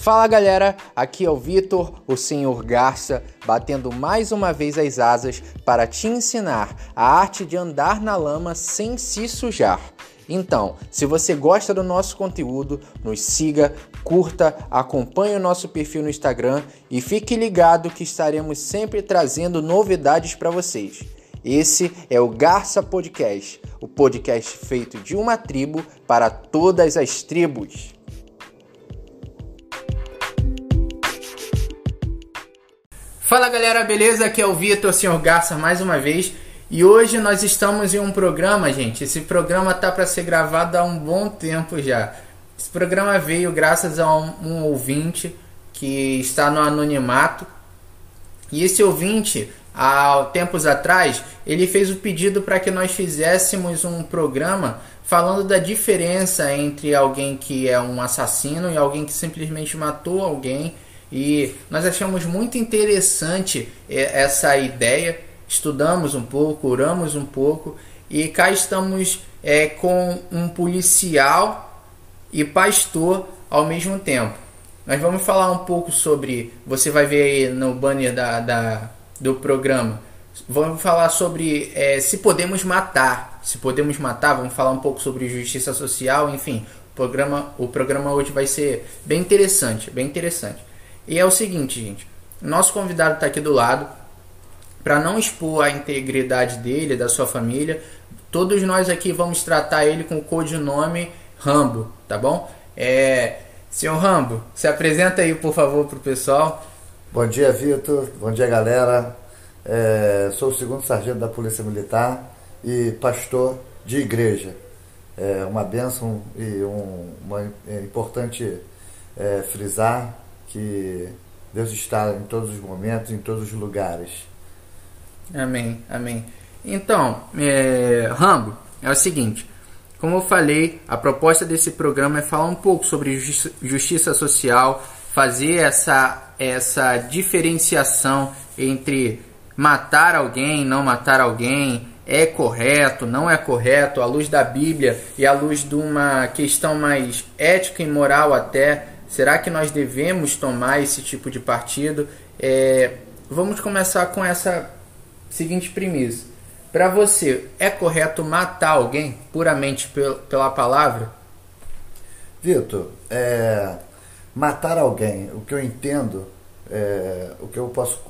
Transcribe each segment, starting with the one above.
Fala galera, aqui é o Vitor, o Senhor Garça, batendo mais uma vez as asas para te ensinar a arte de andar na lama sem se sujar. Então, se você gosta do nosso conteúdo, nos siga, curta, acompanhe o nosso perfil no Instagram e fique ligado que estaremos sempre trazendo novidades para vocês. Esse é o Garça Podcast, o podcast feito de uma tribo para todas as tribos. Fala galera, beleza? Aqui é o Vitor, Senhor Garça, mais uma vez. E hoje nós estamos em um programa, gente. Esse programa tá para ser gravado há um bom tempo já. Esse programa veio graças a um, um ouvinte que está no anonimato. E esse ouvinte, há tempos atrás, ele fez o pedido para que nós fizéssemos um programa falando da diferença entre alguém que é um assassino e alguém que simplesmente matou alguém e nós achamos muito interessante é, essa ideia, estudamos um pouco, oramos um pouco e cá estamos é, com um policial e pastor ao mesmo tempo. Nós vamos falar um pouco sobre. Você vai ver aí no banner da, da do programa. Vamos falar sobre é, se podemos matar. Se podemos matar, vamos falar um pouco sobre justiça social, enfim. O programa, o programa hoje vai ser bem interessante, bem interessante. E é o seguinte, gente. Nosso convidado está aqui do lado. Para não expor a integridade dele, da sua família, todos nós aqui vamos tratar ele com o codinome Rambo, tá bom? É, senhor Rambo, se apresenta aí, por favor, para o pessoal. Bom dia, Vitor. Bom dia, galera. É, sou o segundo sargento da Polícia Militar e pastor de igreja. É uma bênção e um, uma, é importante é, frisar que Deus está em todos os momentos, em todos os lugares. Amém, amém. Então, é, Rambo, é o seguinte. Como eu falei, a proposta desse programa é falar um pouco sobre justiça social, fazer essa, essa diferenciação entre matar alguém, não matar alguém, é correto, não é correto, à luz da Bíblia e à luz de uma questão mais ética e moral até, Será que nós devemos tomar esse tipo de partido? É, vamos começar com essa seguinte premissa. Para você, é correto matar alguém puramente pela palavra? Vitor, é, matar alguém, o que eu entendo, é, o que eu posso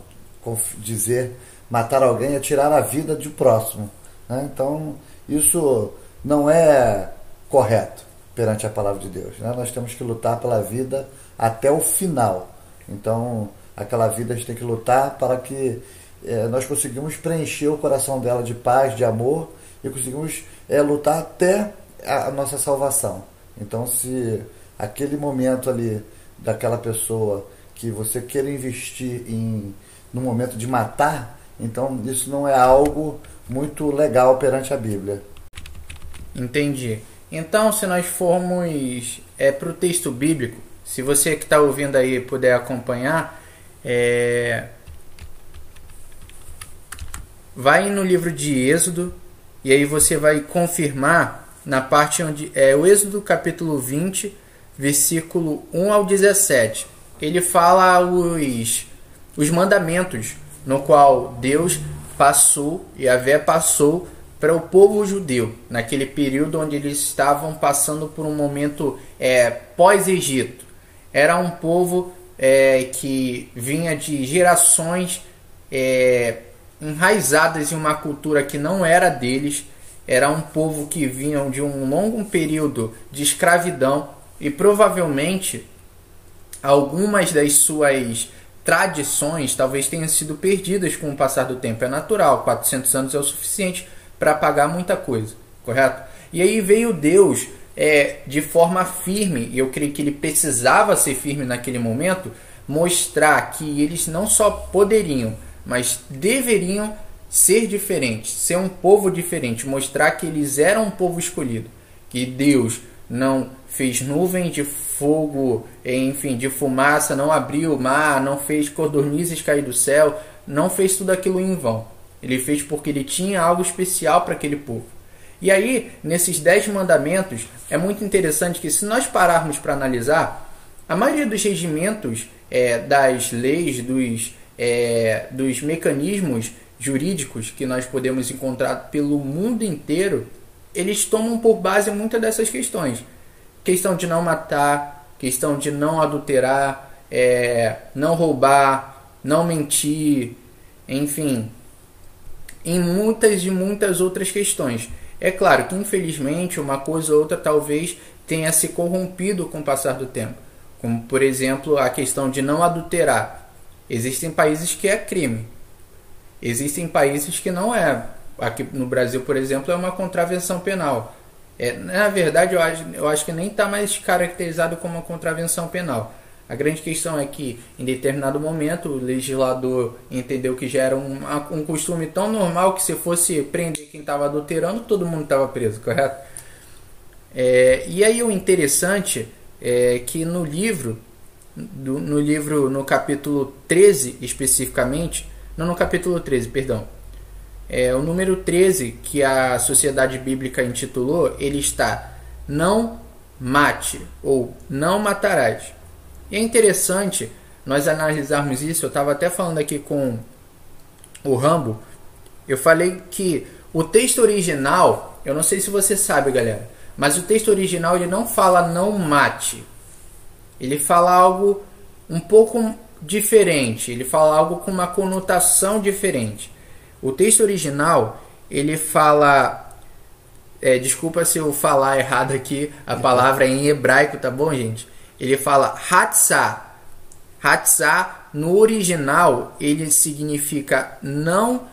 dizer, matar alguém é tirar a vida de próximo. Né? Então, isso não é correto perante a palavra de Deus. Né? Nós temos que lutar pela vida até o final. Então, aquela vida a gente tem que lutar para que é, nós conseguimos preencher o coração dela de paz, de amor e conseguimos é, lutar até a, nossa salvação. Então, se aquele momento ali daquela pessoa que você queira investir em no momento de matar, então isso não é algo muito legal perante a Bíblia. Entendi. Então, se nós formos é, para o texto bíblico, se você que está ouvindo aí puder acompanhar, é, vai no livro de Êxodo e aí você vai confirmar na parte onde é o Êxodo capítulo 20, versículo 1 ao 17. Ele fala os, os mandamentos no qual Deus passou e a Vé passou para o povo judeu, naquele período onde eles estavam passando por um momento é, pós-Egito. Era um povo é, que vinha de gerações é, enraizadas em uma cultura que não era deles. Era um povo que vinha de um longo período de escravidão e provavelmente algumas das suas tradições talvez tenham sido perdidas com o passar do tempo. É natural, 400 anos é o suficiente para pagar muita coisa, correto? E aí veio Deus é, de forma firme, e eu creio que ele precisava ser firme naquele momento, mostrar que eles não só poderiam, mas deveriam ser diferentes, ser um povo diferente, mostrar que eles eram um povo escolhido, que Deus não fez nuvem de fogo, enfim, de fumaça, não abriu o mar, não fez codornizes cair do céu, não fez tudo aquilo em vão. Ele fez porque ele tinha algo especial para aquele povo. E aí, nesses dez mandamentos, é muito interessante que se nós pararmos para analisar, A maioria dos regimentos, é, das leis, dos, é, dos mecanismos jurídicos que nós podemos encontrar pelo mundo inteiro, eles tomam por base muitas dessas questões. Questão de não matar, questão de não adulterar, é, não roubar, não mentir, enfim, em muitas e muitas outras questões. É claro que infelizmente uma coisa ou outra talvez tenha se corrompido com o passar do tempo, como por exemplo a questão de não adulterar. Existem países que é crime, existem países que não é. Aqui no Brasil, por exemplo, é uma contravenção penal. É, na verdade, eu acho, eu acho que nem está mais caracterizado como uma contravenção penal. A grande questão é que, em determinado momento, o legislador entendeu que já era um, um costume tão normal que se fosse prender quem estava adulterando, todo mundo estava preso, correto? É, e aí o interessante é que no livro, do, no livro, no capítulo 13 especificamente, não no capítulo 13, perdão, é, o número 13 que a Sociedade Bíblica intitulou, ele está não mate ou não matarás. E é interessante nós analisarmos isso. Eu estava até falando aqui com o Rambo. Eu falei que o texto original, eu não sei se você sabe, galera, mas o texto original ele não fala não mate. Ele fala algo um pouco diferente. Ele fala algo com uma conotação diferente. O texto original, ele fala. É, desculpa se eu falar errado aqui a palavra em hebraico, tá bom, gente? Ele fala Hatzah. Hatzah, no original, ele significa não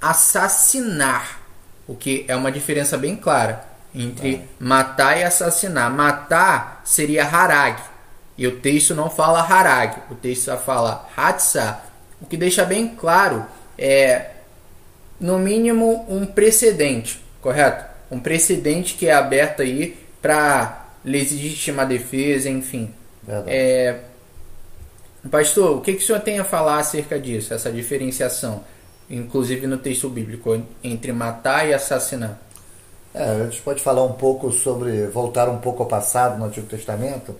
assassinar. O que é uma diferença bem clara entre é. matar e assassinar. Matar seria harag. E o texto não fala harag. O texto só fala Hatzah. O que deixa bem claro é no mínimo um precedente, correto? Um precedente que é aberto aí para legítima defesa, enfim. É, pastor, o que, que o senhor tem a falar acerca disso, essa diferenciação, inclusive no texto bíblico, entre matar e assassinar? É, a gente pode falar um pouco sobre, voltar um pouco ao passado no Antigo Testamento.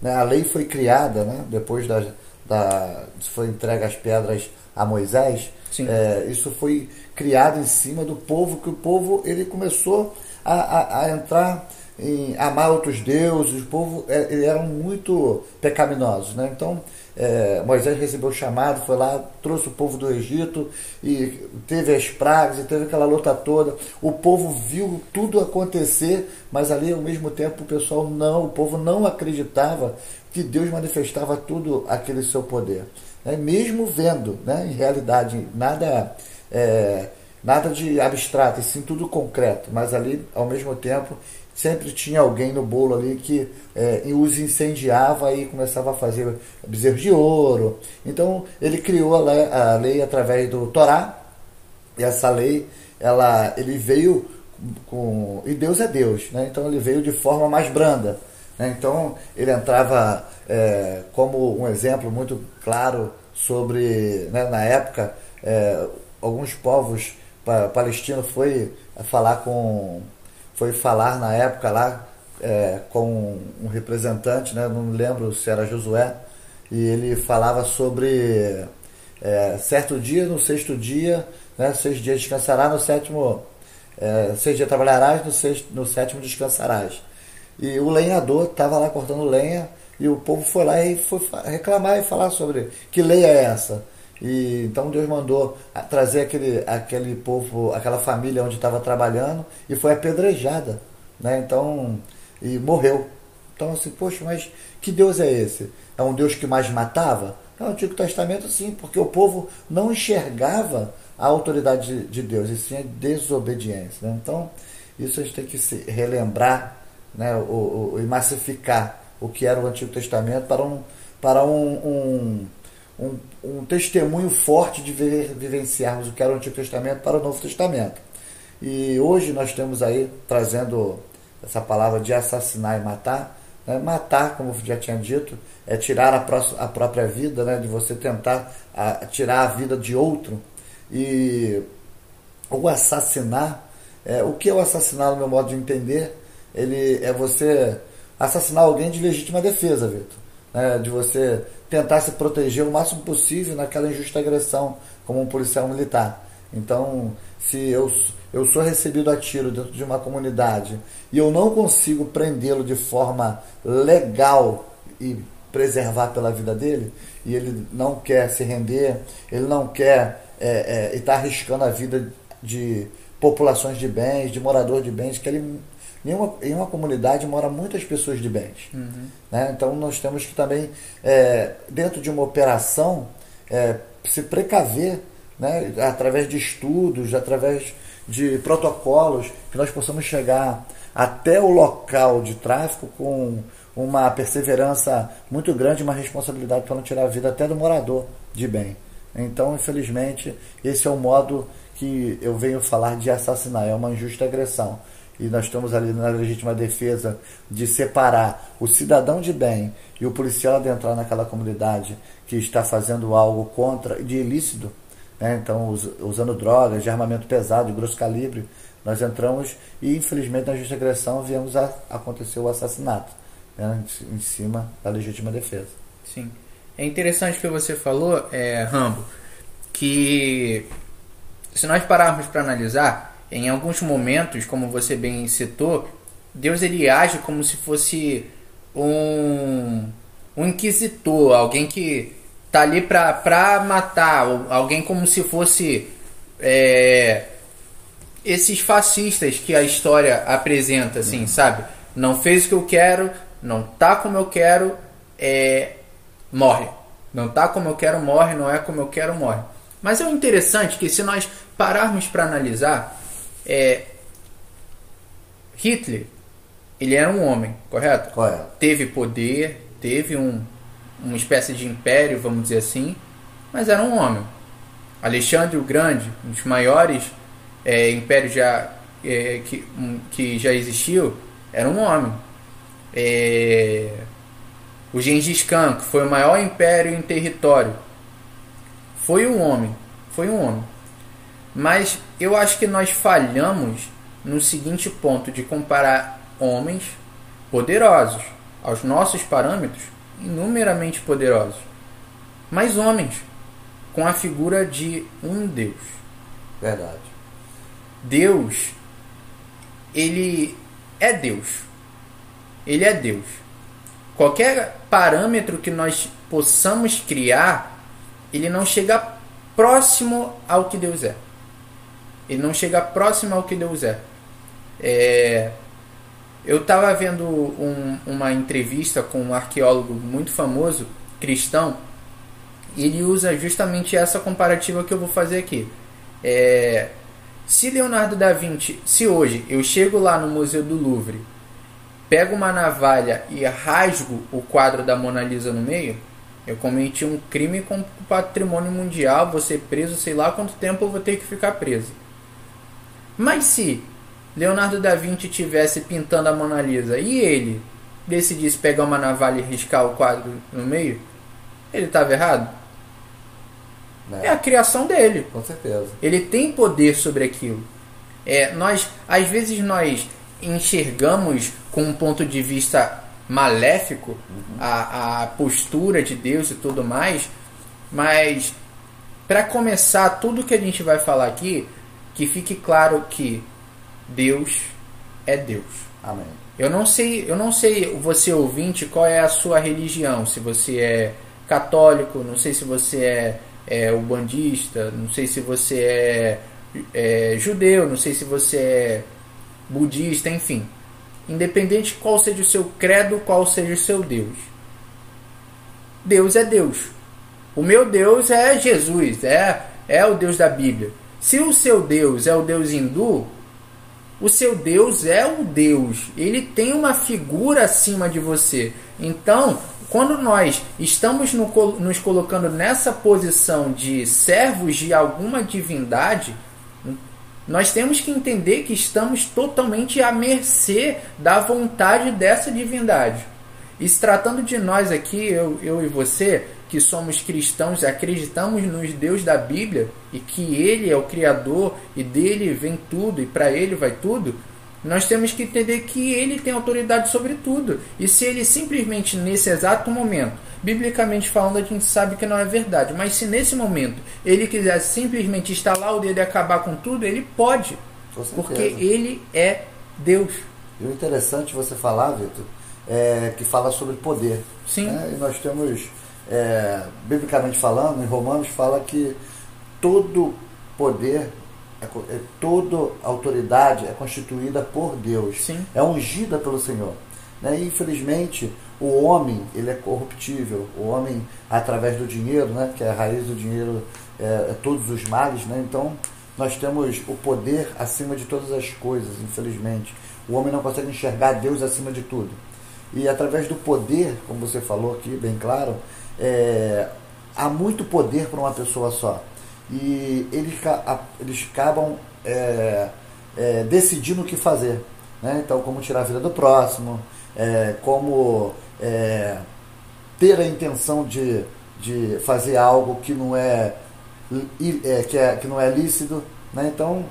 Né? A lei foi criada, né? depois da, da foi entregue as pedras a Moisés, é, isso foi criado em cima do povo, que o povo ele começou a, a, a entrar em amar outros deuses, o povo é, eles eram muito pecaminosos. Né? Então é, Moisés recebeu o chamado, foi lá, trouxe o povo do Egito e teve as pragas e teve aquela luta toda. O povo viu tudo acontecer, mas ali ao mesmo tempo o pessoal não, o povo não acreditava que Deus manifestava tudo aquele seu poder né, mesmo vendo, né, em realidade, nada, é, nada de abstrato, e sim tudo concreto, mas ali, ao mesmo tempo, sempre tinha alguém no bolo ali que é, os incendiava e começava a fazer bezerros de ouro. Então, ele criou a lei, a lei através do Torá, e essa lei, ela, ele veio com. E Deus é Deus, né? então ele veio de forma mais branda. Né? Então, ele entrava é, como um exemplo muito claro sobre, né, na época, é, alguns povos pa, palestinos foi falar com, foi falar na época lá é, com um representante, né, não lembro se era Josué, e ele falava sobre é, certo dia, no sexto dia, né, seis dias descansará, no sétimo, é, seis dias trabalharás, no, sexto, no sétimo descansarás. E o lenhador estava lá cortando lenha e o povo foi lá e foi reclamar e falar sobre que lei é essa. E então Deus mandou trazer aquele, aquele povo, aquela família onde estava trabalhando e foi apedrejada, né? Então, e morreu. Então assim, poxa, mas que Deus é esse? É um Deus que mais matava? No Antigo Testamento sim, porque o povo não enxergava a autoridade de Deus, e sim a desobediência. Né? Então, isso a gente tem que se relembrar né, o, o, e massificar o que era o Antigo Testamento para um, para um, um, um, um testemunho forte de vivenciarmos o que era o Antigo Testamento para o Novo Testamento. E hoje nós temos aí trazendo essa palavra de assassinar e matar. Né? Matar, como já tinha dito, é tirar a, pró a própria vida, né? de você tentar a, tirar a vida de outro. E o assassinar, é, o que é o assassinar, no meu modo de entender, ele é você assassinar alguém de legítima defesa, Vitor. né, de você tentar se proteger o máximo possível naquela injusta agressão, como um policial militar. Então, se eu, eu sou recebido a tiro dentro de uma comunidade e eu não consigo prendê-lo de forma legal e preservar pela vida dele, e ele não quer se render, ele não quer é, é, estar arriscando a vida de populações de bens, de morador de bens, que ele, em, uma, em uma comunidade mora muitas pessoas de bens. Uhum. Né? Então nós temos que também, é, dentro de uma operação, é, se precaver né? através de estudos, através de protocolos, que nós possamos chegar até o local de tráfico com uma perseverança muito grande, uma responsabilidade para não tirar a vida até do morador de bem. Então, infelizmente, esse é o modo que eu venho falar de assassinar, é uma injusta agressão. E nós estamos ali na legítima defesa de separar o cidadão de bem e o policial adentrar naquela comunidade que está fazendo algo contra, de ilícito, né? então usando drogas, de armamento pesado, de grosso calibre, nós entramos e infelizmente na justa agressão viemos a acontecer o assassinato né? em cima da legítima defesa. Sim. É interessante que você falou, é, Rambo, que se nós pararmos para analisar, em alguns momentos, como você bem citou, Deus ele age como se fosse um, um inquisitor, alguém que tá ali para matar, alguém como se fosse é, esses fascistas que a história apresenta, assim, sabe? Não fez o que eu quero, não tá como eu quero, é, morre. Não tá como eu quero, morre. Não é como eu quero, morre. Mas é interessante que se nós pararmos para analisar, é, Hitler, ele era um homem, correto? Correto. Teve poder, teve um, uma espécie de império, vamos dizer assim, mas era um homem. Alexandre o Grande, um dos maiores é, impérios já, é, que, um, que já existiu, era um homem. É, o Gengis Khan, que foi o maior império em território, foi um homem, foi um homem. Mas eu acho que nós falhamos no seguinte ponto de comparar homens poderosos aos nossos parâmetros, inumeramente poderosos, mas homens com a figura de um Deus. Verdade. Deus, ele é Deus. Ele é Deus. Qualquer parâmetro que nós possamos criar, ele não chega próximo ao que Deus é. Ele não chega próximo ao que Deus é. é eu estava vendo um, uma entrevista com um arqueólogo muito famoso, cristão, e ele usa justamente essa comparativa que eu vou fazer aqui. É, se Leonardo da Vinci, se hoje eu chego lá no Museu do Louvre pego uma navalha e rasgo o quadro da Mona Lisa no meio, eu cometi um crime com o patrimônio mundial, vou ser preso, sei lá quanto tempo eu vou ter que ficar preso. Mas se Leonardo da Vinci tivesse pintando a Mona Lisa e ele decidisse pegar uma navalha e riscar o quadro no meio, ele estava errado? É. é. a criação dele. Com certeza. Ele tem poder sobre aquilo. É, nós, às vezes nós enxergamos com um ponto de vista maléfico uhum. a, a postura de Deus e tudo mais, mas para começar tudo que a gente vai falar aqui, que fique claro que Deus é Deus. Amém. Eu não sei, eu não sei você ouvinte qual é a sua religião, se você é católico, não sei se você é, é ubandista, não sei se você é, é judeu, não sei se você é budista, enfim. Independente qual seja o seu credo, qual seja o seu Deus. Deus é Deus. O meu Deus é Jesus, é, é o Deus da Bíblia. Se o seu Deus é o Deus hindu, o seu Deus é o Deus. Ele tem uma figura acima de você. Então, quando nós estamos no, nos colocando nessa posição de servos de alguma divindade, nós temos que entender que estamos totalmente à mercê da vontade dessa divindade. E se tratando de nós aqui, eu, eu e você, que somos cristãos, acreditamos nos Deus da Bíblia e que Ele é o Criador e dele vem tudo e para Ele vai tudo, Nós temos que entender que ele tem autoridade sobre tudo. E se ele simplesmente nesse exato momento, biblicamente falando, a gente sabe que não é verdade, mas se nesse momento ele quiser simplesmente instalar o dedo e acabar com tudo, ele pode. Porque ele é Deus. E o interessante você falar, Vitor, é que fala sobre poder. Sim. Né? E nós temos, é, biblicamente falando, em Romanos fala que todo poder é, é, toda autoridade é constituída por Deus, Sim. é ungida pelo Senhor. Né? E, infelizmente, o homem ele é corruptível. O homem, através do dinheiro, né? que é a raiz do dinheiro, é, é todos os males. Né? Então, nós temos o poder acima de todas as coisas, infelizmente. O homem não consegue enxergar Deus acima de tudo. E através do poder, como você falou aqui, bem claro, é, há muito poder para uma pessoa só e eles, eles acabam é, é, decidindo o que fazer. Né? Então, como tirar a vida do próximo, é, como é, ter a intenção de, de fazer algo que não é, é, que, é que não é lícito. Né? Então,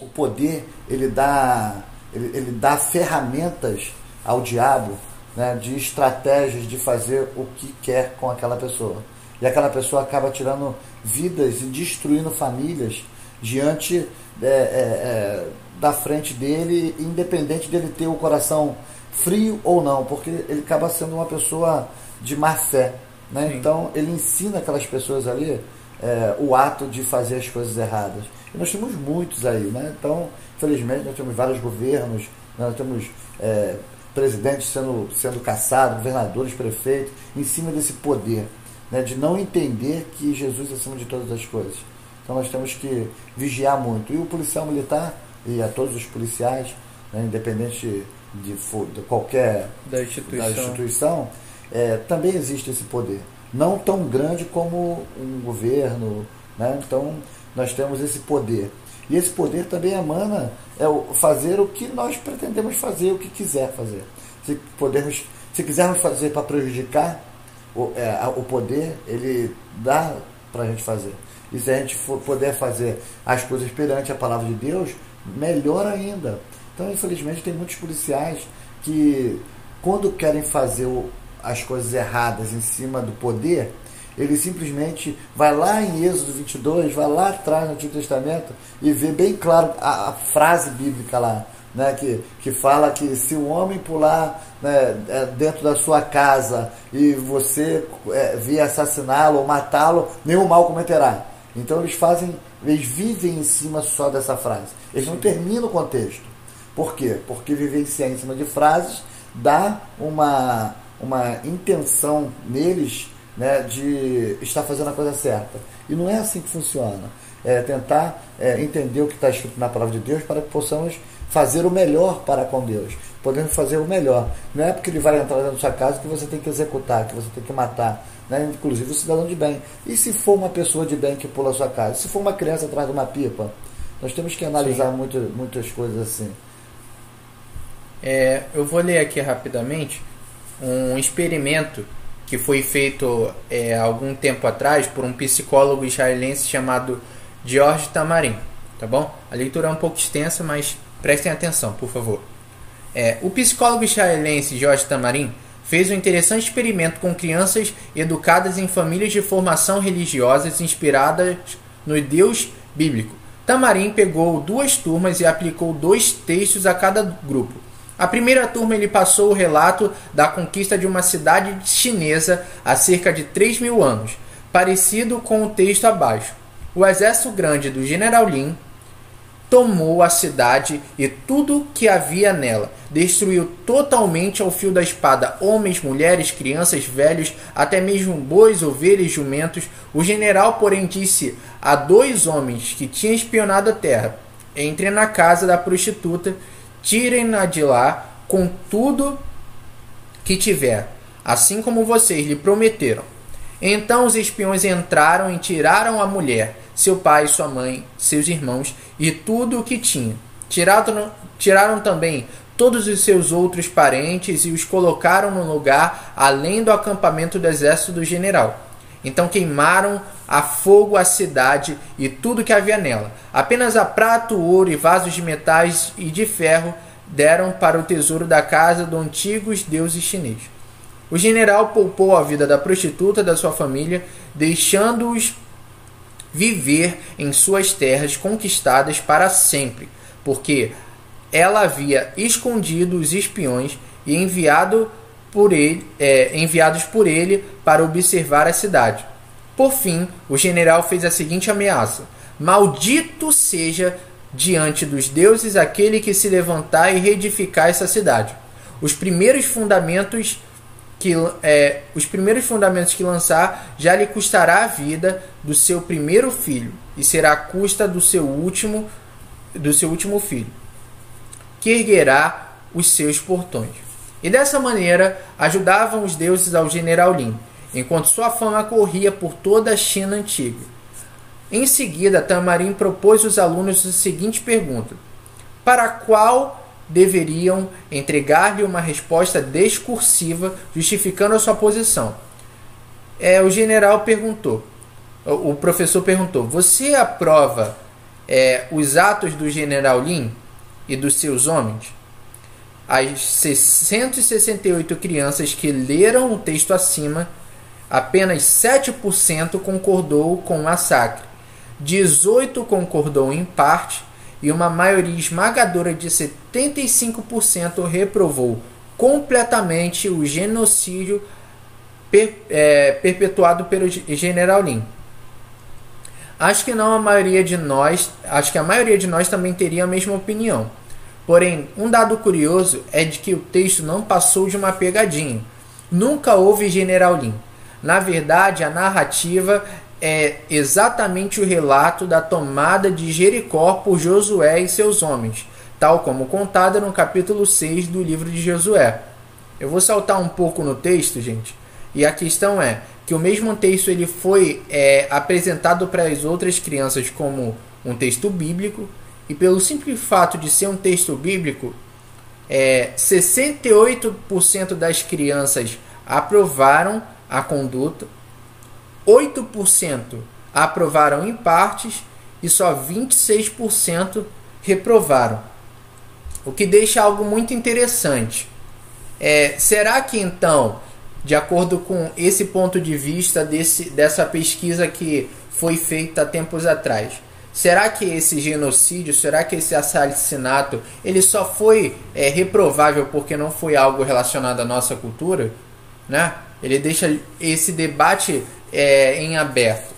o poder ele dá, ele, ele dá ferramentas ao diabo né, de estratégias de fazer o que quer com aquela pessoa. E aquela pessoa acaba tirando vidas e destruindo famílias diante é, é, é, da frente dele, independente dele ter o coração frio ou não, porque ele acaba sendo uma pessoa de má fé. Né? Então ele ensina aquelas pessoas ali é, o ato de fazer as coisas erradas. E nós temos muitos aí, né? Então, infelizmente, nós temos vários governos, nós temos é, presidentes sendo, sendo caçados, governadores, prefeitos, em cima desse poder né, de não entender que Jesus é acima de todas as coisas. Então nós temos que vigiar muito. E o policial militar, e a todos os policiais, né, independente de, de, qualquer da instituição, da instituição é, também existe esse poder. Não tão grande como um governo. Né? Então nós temos esse poder. E esse poder também emana é fazer o que nós pretendemos fazer, o que quiser fazer. Se, podemos, se quisermos fazer para prejudicar, o, é, o poder ele dá para a gente fazer. E se a gente for, puder fazer as coisas perante a palavra de Deus, melhor ainda. Então, infelizmente, tem muitos policiais que, quando querem fazer o, as coisas erradas em cima do poder, ele simplesmente vai lá em Êxodo 22, vai lá atrás no Antigo Testamento e vê bem claro a, a frase bíblica lá né, que, que fala que se um homem pular né, é, dentro da sua casa e você é, vir assassiná-lo ou matá-lo, nenhum mal cometerá. Então eles fazem, eles vivem em cima só dessa frase. Eles não terminam o contexto. Por quê? Porque vivenciar em cima de frases dá uma, uma intenção neles né, de estar fazendo a coisa certa. E não é assim que funciona. É tentar é, entender o que está escrito na palavra de Deus para que possamos fazer o melhor para com Deus. Podemos fazer o melhor. Não é porque ele vai entrar dentro da sua casa que você tem que executar, que você tem que matar. Né? Inclusive o cidadão de bem. E se for uma pessoa de bem que pula a sua casa? Se for uma criança atrás de uma pipa? Nós temos que analisar muito, muitas coisas assim. É, eu vou ler aqui rapidamente um experimento que foi feito é, algum tempo atrás por um psicólogo israelense chamado George Tamarin. Tá bom? A leitura é um pouco extensa, mas Prestem atenção, por favor. É, o psicólogo israelense Jorge Tamarin fez um interessante experimento com crianças educadas em famílias de formação religiosas inspiradas no Deus bíblico. Tamarin pegou duas turmas e aplicou dois textos a cada grupo. A primeira turma ele passou o relato da conquista de uma cidade chinesa há cerca de 3 mil anos, parecido com o texto abaixo. O exército grande do general Lin tomou a cidade e tudo que havia nela, destruiu totalmente ao fio da espada homens, mulheres, crianças, velhos, até mesmo bois, ovelhas, jumentos. O general, porém, disse a dois homens que tinham espionado a terra: Entrem na casa da prostituta, tirem-na de lá com tudo que tiver, assim como vocês lhe prometeram. Então os espiões entraram e tiraram a mulher seu pai, sua mãe, seus irmãos e tudo o que tinha. Tiraram, tiraram também todos os seus outros parentes e os colocaram no lugar além do acampamento do exército do general. Então queimaram a fogo a cidade e tudo que havia nela. Apenas a prato, ouro e vasos de metais e de ferro deram para o tesouro da casa do antigos deuses chinês. O general poupou a vida da prostituta da sua família, deixando-os viver em suas terras conquistadas para sempre, porque ela havia escondido os espiões e enviado por ele, é, enviados por ele para observar a cidade. Por fim, o general fez a seguinte ameaça: Maldito seja diante dos deuses aquele que se levantar e reedificar essa cidade. Os primeiros fundamentos que é, os primeiros fundamentos que lançar já lhe custará a vida do seu primeiro filho e será a custa do seu último do seu último filho que erguerá os seus portões. E dessa maneira ajudavam os deuses ao general Lin, enquanto sua fama corria por toda a China antiga. Em seguida, Tamarin propôs aos alunos a seguinte pergunta: Para qual deveriam entregar-lhe uma resposta discursiva justificando a sua posição. É, o general perguntou, o professor perguntou: Você aprova é, os atos do general Lin e dos seus homens? As 668 crianças que leram o texto acima, apenas 7% concordou com o massacre, 18 concordou em parte e uma maioria esmagadora de 75% reprovou completamente o genocídio per, é, perpetuado pelo General Lin. Acho que não a maioria de nós, acho que a maioria de nós também teria a mesma opinião. Porém, um dado curioso é de que o texto não passou de uma pegadinha. Nunca houve General Lin. Na verdade, a narrativa é exatamente o relato da tomada de Jericó por Josué e seus homens, tal como contada no capítulo 6 do livro de Josué. Eu vou saltar um pouco no texto, gente, e a questão é que o mesmo texto ele foi é, apresentado para as outras crianças como um texto bíblico, e pelo simples fato de ser um texto bíblico, é, 68% das crianças aprovaram a conduta, 8% aprovaram em partes e só 26% reprovaram. O que deixa algo muito interessante. É, será que então, de acordo com esse ponto de vista desse, dessa pesquisa que foi feita há tempos atrás, será que esse genocídio, será que esse assassinato, ele só foi é, reprovável porque não foi algo relacionado à nossa cultura, né? Ele deixa esse debate é, em aberto.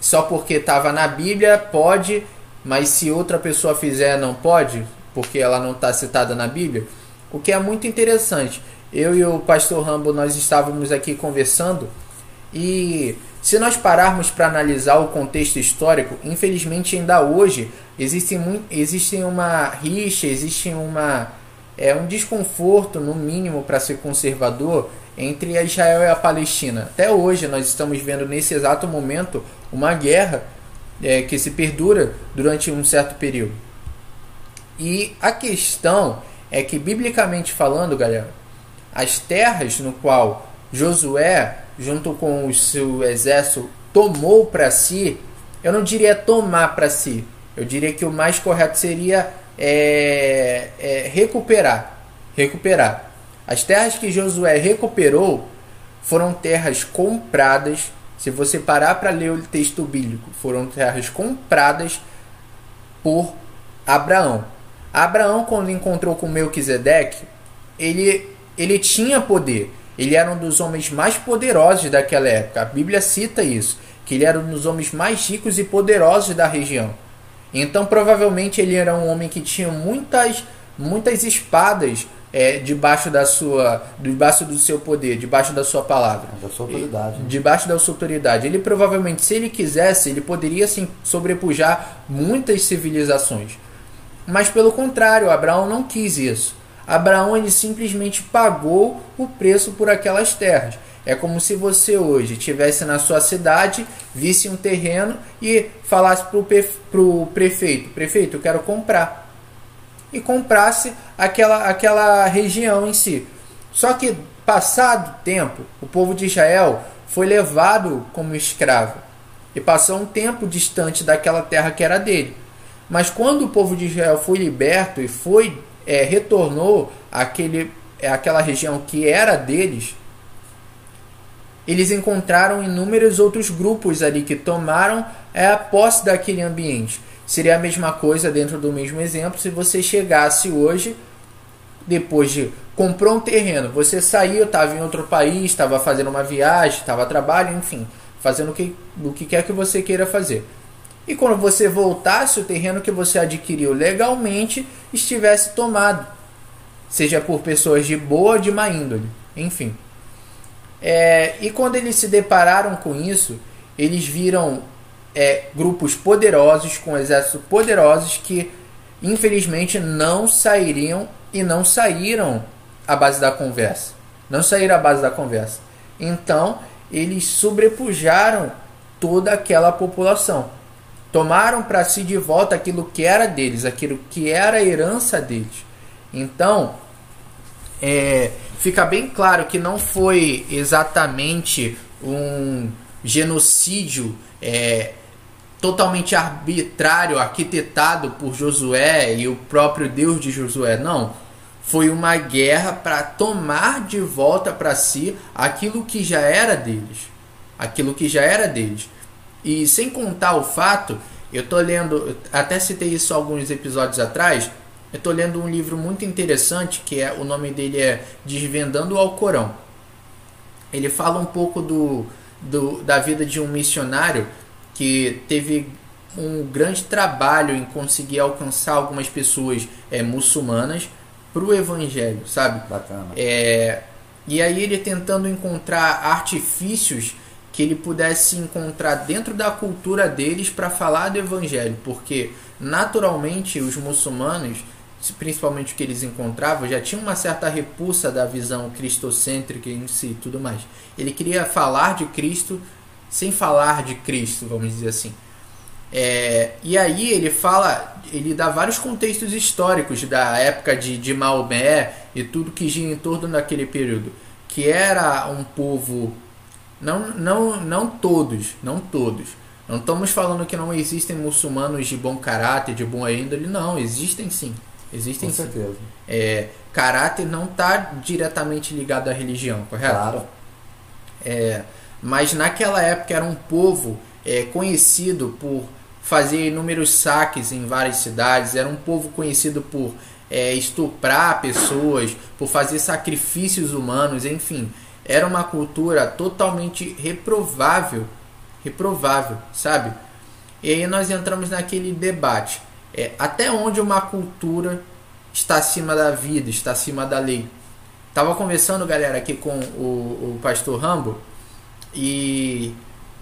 Só porque estava na Bíblia pode, mas se outra pessoa fizer não pode, porque ela não está citada na Bíblia. O que é muito interessante. Eu e o pastor Rambo nós estávamos aqui conversando e se nós pararmos para analisar o contexto histórico, infelizmente ainda hoje existe, existe uma rixa, existe uma, é, um desconforto, no mínimo, para ser conservador entre Israel e a Palestina. Até hoje nós estamos vendo nesse exato momento uma guerra é, que se perdura durante um certo período. E a questão é que, biblicamente falando, galera, as terras no qual Josué, junto com o seu exército, tomou para si, eu não diria tomar para si, eu diria que o mais correto seria é, é, recuperar. Recuperar. As terras que Josué recuperou foram terras compradas. Se você parar para ler o texto bíblico, foram terras compradas por Abraão. Abraão, quando encontrou com Melquisedeque, ele, ele tinha poder. Ele era um dos homens mais poderosos daquela época. A Bíblia cita isso, que ele era um dos homens mais ricos e poderosos da região. Então, provavelmente, ele era um homem que tinha muitas, muitas espadas é, debaixo da sua, debaixo do seu poder, debaixo da sua palavra, da sua autoridade, né? debaixo da sua autoridade. Ele provavelmente, se ele quisesse, ele poderia sim sobrepujar muitas civilizações. Mas pelo contrário, Abraão não quis isso. Abraão ele simplesmente pagou o preço por aquelas terras. É como se você hoje tivesse na sua cidade, visse um terreno e falasse para o prefeito: Prefeito, eu quero comprar e comprasse aquela, aquela região em si. Só que, passado tempo, o povo de Israel foi levado como escravo e passou um tempo distante daquela terra que era dele. Mas quando o povo de Israel foi liberto e foi é, retornou àquele, àquela região que era deles, eles encontraram inúmeros outros grupos ali que tomaram é, a posse daquele ambiente. Seria a mesma coisa dentro do mesmo exemplo se você chegasse hoje, depois de comprou um terreno, você saiu, estava em outro país, estava fazendo uma viagem, estava trabalho, enfim, fazendo o que, o que quer que você queira fazer. E quando você voltasse, o terreno que você adquiriu legalmente estivesse tomado, seja por pessoas de boa ou de má índole, enfim. É, e quando eles se depararam com isso, eles viram é, grupos poderosos, com exércitos poderosos que infelizmente não sairiam e não saíram à base da conversa. Não saíram à base da conversa. Então, eles sobrepujaram toda aquela população. Tomaram para si de volta aquilo que era deles, aquilo que era a herança deles. Então, é, fica bem claro que não foi exatamente um genocídio é, totalmente arbitrário, arquitetado por Josué e o próprio Deus de Josué. Não. Foi uma guerra para tomar de volta para si aquilo que já era deles. Aquilo que já era deles. E sem contar o fato, eu tô lendo, até citei isso alguns episódios atrás, eu tô lendo um livro muito interessante que é o nome dele é Desvendando o Alcorão. Ele fala um pouco do, do da vida de um missionário que teve um grande trabalho em conseguir alcançar algumas pessoas é, muçulmanas para o evangelho, sabe? Bacana. É, e aí ele tentando encontrar artifícios que ele pudesse encontrar dentro da cultura deles para falar do evangelho, porque naturalmente os muçulmanos, principalmente o que eles encontravam, já tinham uma certa repulsa da visão cristocêntrica em si e tudo mais. Ele queria falar de Cristo sem falar de Cristo, vamos dizer assim. É, e aí ele fala, ele dá vários contextos históricos da época de, de Maomé e tudo que gira em torno daquele período, que era um povo, não, não, não todos, não todos. Não estamos falando que não existem muçulmanos de bom caráter, de boa índole, não, existem sim. Existem Com sim. certeza. É, caráter não está diretamente ligado à religião, correto? Claro. É, mas naquela época era um povo é, conhecido por fazer inúmeros saques em várias cidades, era um povo conhecido por é, estuprar pessoas, por fazer sacrifícios humanos, enfim, era uma cultura totalmente reprovável, reprovável, sabe? E aí nós entramos naquele debate, é, até onde uma cultura está acima da vida, está acima da lei. Tava conversando, galera, aqui com o, o pastor Rambo, e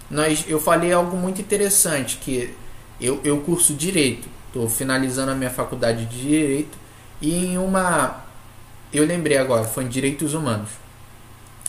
nós, eu falei algo muito interessante, que eu, eu curso Direito, estou finalizando a minha faculdade de Direito, e em uma... Eu lembrei agora, foi em Direitos Humanos.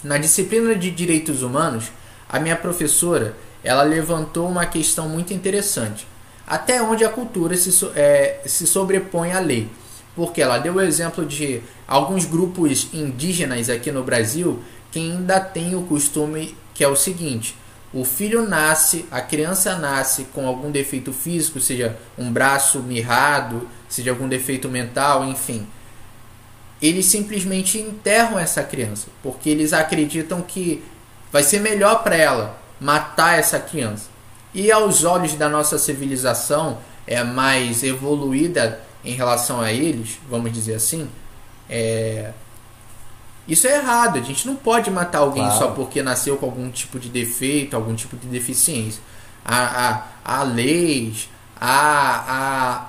Na disciplina de Direitos Humanos, a minha professora, ela levantou uma questão muito interessante. Até onde a cultura se, é, se sobrepõe à lei. Porque ela deu o exemplo de alguns grupos indígenas aqui no Brasil que ainda têm o costume que é o seguinte: o filho nasce, a criança nasce com algum defeito físico, seja um braço mirrado, seja algum defeito mental, enfim. Eles simplesmente enterram essa criança, porque eles acreditam que vai ser melhor para ela matar essa criança. E aos olhos da nossa civilização é mais evoluída em relação a eles, vamos dizer assim, é, isso é errado. A gente não pode matar alguém claro. só porque nasceu com algum tipo de defeito, algum tipo de deficiência. Há, há, há leis, há, há,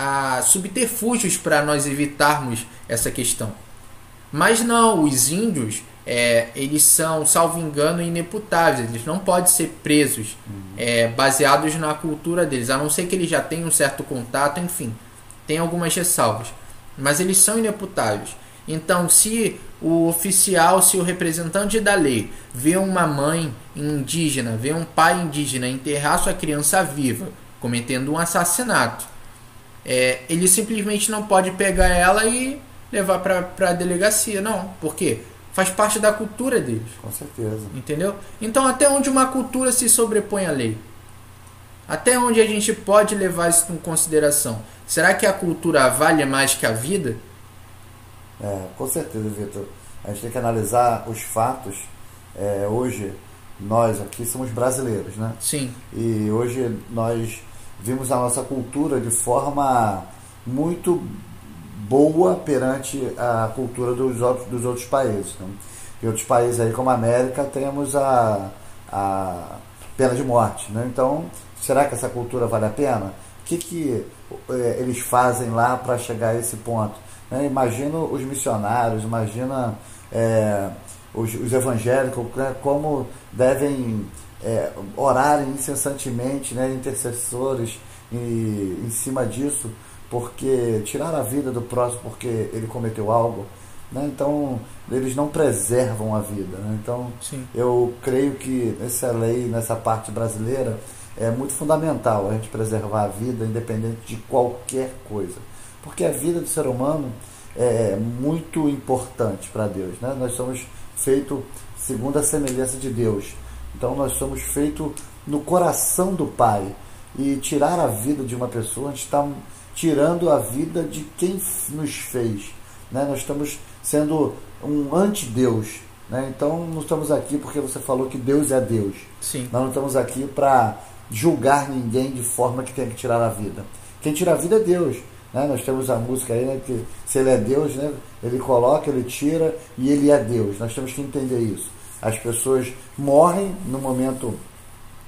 há subterfúgios para nós evitarmos essa questão. Mas não, os índios, é, eles são, salvo engano, ineputáveis. Eles não podem ser presos uhum. é, baseados na cultura deles, a não ser que eles já tenham um certo contato, enfim. Tem algumas ressalvas. Mas eles são ineputáveis. Então, se o oficial, se o representante da lei vê uma mãe indígena, vê um pai indígena enterrar sua criança viva, cometendo um assassinato, é, ele simplesmente não pode pegar ela e levar para a delegacia, não. Por quê? Faz parte da cultura deles. Com certeza. Entendeu? Então, até onde uma cultura se sobrepõe à lei? Até onde a gente pode levar isso em consideração? Será que a cultura vale mais que a vida? É, com certeza, Vitor. A gente tem que analisar os fatos. É, hoje, nós aqui somos brasileiros, né? Sim. E hoje nós vimos a nossa cultura de forma muito boa perante a cultura dos outros, dos outros países. Né? Em outros países aí, como a América, temos a, a pena de morte. Né? Então, será que essa cultura vale a pena? O que, que é, eles fazem lá para chegar a esse ponto? Né? Imagina os missionários, imagina é, os, os, evangélicos, né? como devem é, orar incessantemente, né? intercessores e, em cima disso porque tirar a vida do próximo porque ele cometeu algo, né? então eles não preservam a vida. Né? Então Sim. eu creio que essa lei, nessa parte brasileira, é muito fundamental a gente preservar a vida independente de qualquer coisa. Porque a vida do ser humano é muito importante para Deus. Né? Nós somos feitos segundo a semelhança de Deus. Então nós somos feitos no coração do Pai. E tirar a vida de uma pessoa, a gente está tirando a vida de quem nos fez. Né? Nós estamos sendo um anti-Deus. Né? Então, não estamos aqui porque você falou que Deus é Deus. Sim. Nós não estamos aqui para julgar ninguém de forma que tem que tirar a vida. Quem tira a vida é Deus. Né? Nós temos a música aí, né? que se ele é Deus, né? ele coloca, ele tira e ele é Deus. Nós temos que entender isso. As pessoas morrem no momento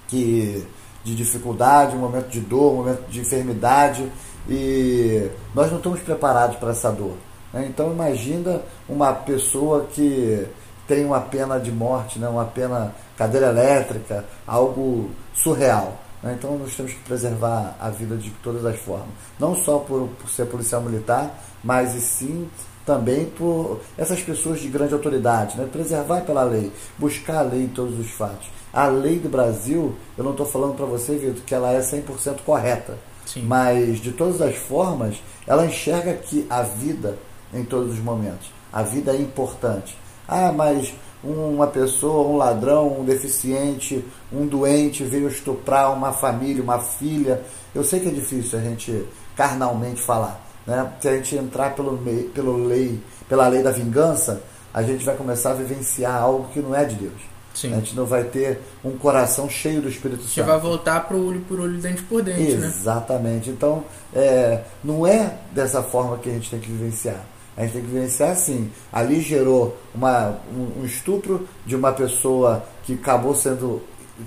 que de dificuldade, um momento de dor, um momento de enfermidade, e nós não estamos preparados para essa dor. Né? Então imagina uma pessoa que tem uma pena de morte, né? uma pena cadeira elétrica, algo surreal. Né? Então nós temos que preservar a vida de todas as formas. Não só por, por ser policial militar, mas e sim também por essas pessoas de grande autoridade, né? preservar pela lei, buscar a lei em todos os fatos. A lei do Brasil, eu não estou falando para você, Vitor, que ela é 100% correta. Sim. Mas, de todas as formas, ela enxerga que a vida, em todos os momentos, a vida é importante. Ah, mas uma pessoa, um ladrão, um deficiente, um doente veio estuprar uma família, uma filha. Eu sei que é difícil a gente carnalmente falar. Né? Se a gente entrar pelo, pelo lei, pela lei da vingança, a gente vai começar a vivenciar algo que não é de Deus. Sim. A gente não vai ter um coração cheio do Espírito Santo. Você vai voltar para o olho por olho, dente por dente, né? Exatamente. Então, é, não é dessa forma que a gente tem que vivenciar. A gente tem que vivenciar assim. Ali gerou uma, um, um estupro de uma pessoa que acabou sendo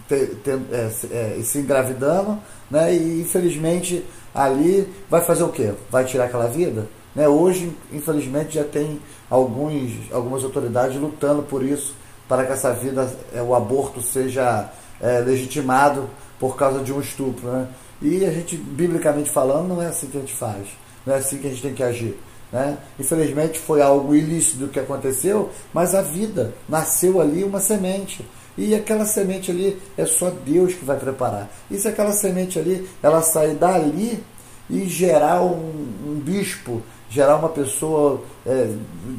te, te, é, é, se engravidando, né? E infelizmente ali vai fazer o quê? Vai tirar aquela vida? Né? Hoje, infelizmente, já tem alguns, algumas autoridades lutando por isso para que essa vida, é, o aborto seja é, legitimado por causa de um estupro. Né? E a gente, biblicamente falando, não é assim que a gente faz, não é assim que a gente tem que agir. Né? Infelizmente foi algo ilícito que aconteceu, mas a vida nasceu ali uma semente. E aquela semente ali é só Deus que vai preparar. E se aquela semente ali ela sair dali e gerar um, um bispo gerar uma pessoa é,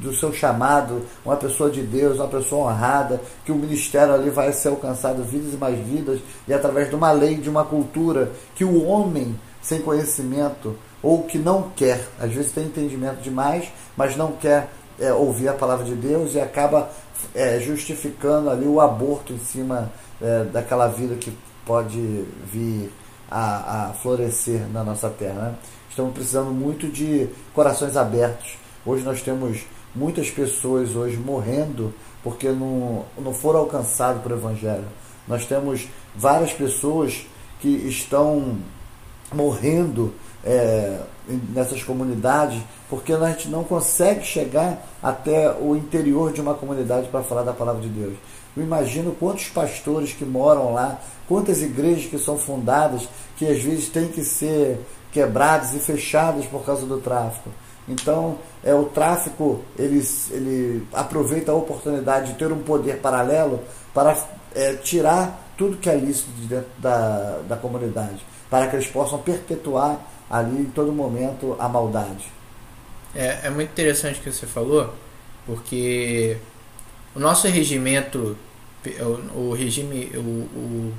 do seu chamado, uma pessoa de Deus, uma pessoa honrada, que o ministério ali vai ser alcançado vidas e mais vidas, e através de uma lei, de uma cultura, que o homem sem conhecimento, ou que não quer, às vezes tem entendimento demais, mas não quer é, ouvir a palavra de Deus e acaba é, justificando ali o aborto em cima é, daquela vida que pode vir a, a florescer na nossa terra. Né? Estamos precisando muito de corações abertos. Hoje nós temos muitas pessoas hoje morrendo porque não, não foram alcançados por Evangelho. Nós temos várias pessoas que estão morrendo é, nessas comunidades porque a gente não consegue chegar até o interior de uma comunidade para falar da palavra de Deus. Eu imagino quantos pastores que moram lá, quantas igrejas que são fundadas, que às vezes têm que ser quebrados e fechados por causa do tráfico. Então, é o tráfico ele, ele aproveita a oportunidade de ter um poder paralelo para é, tirar tudo que é lícito de dentro da, da comunidade, para que eles possam perpetuar ali em todo momento a maldade. É, é muito interessante o que você falou, porque o nosso regimento, o, o regime, o, o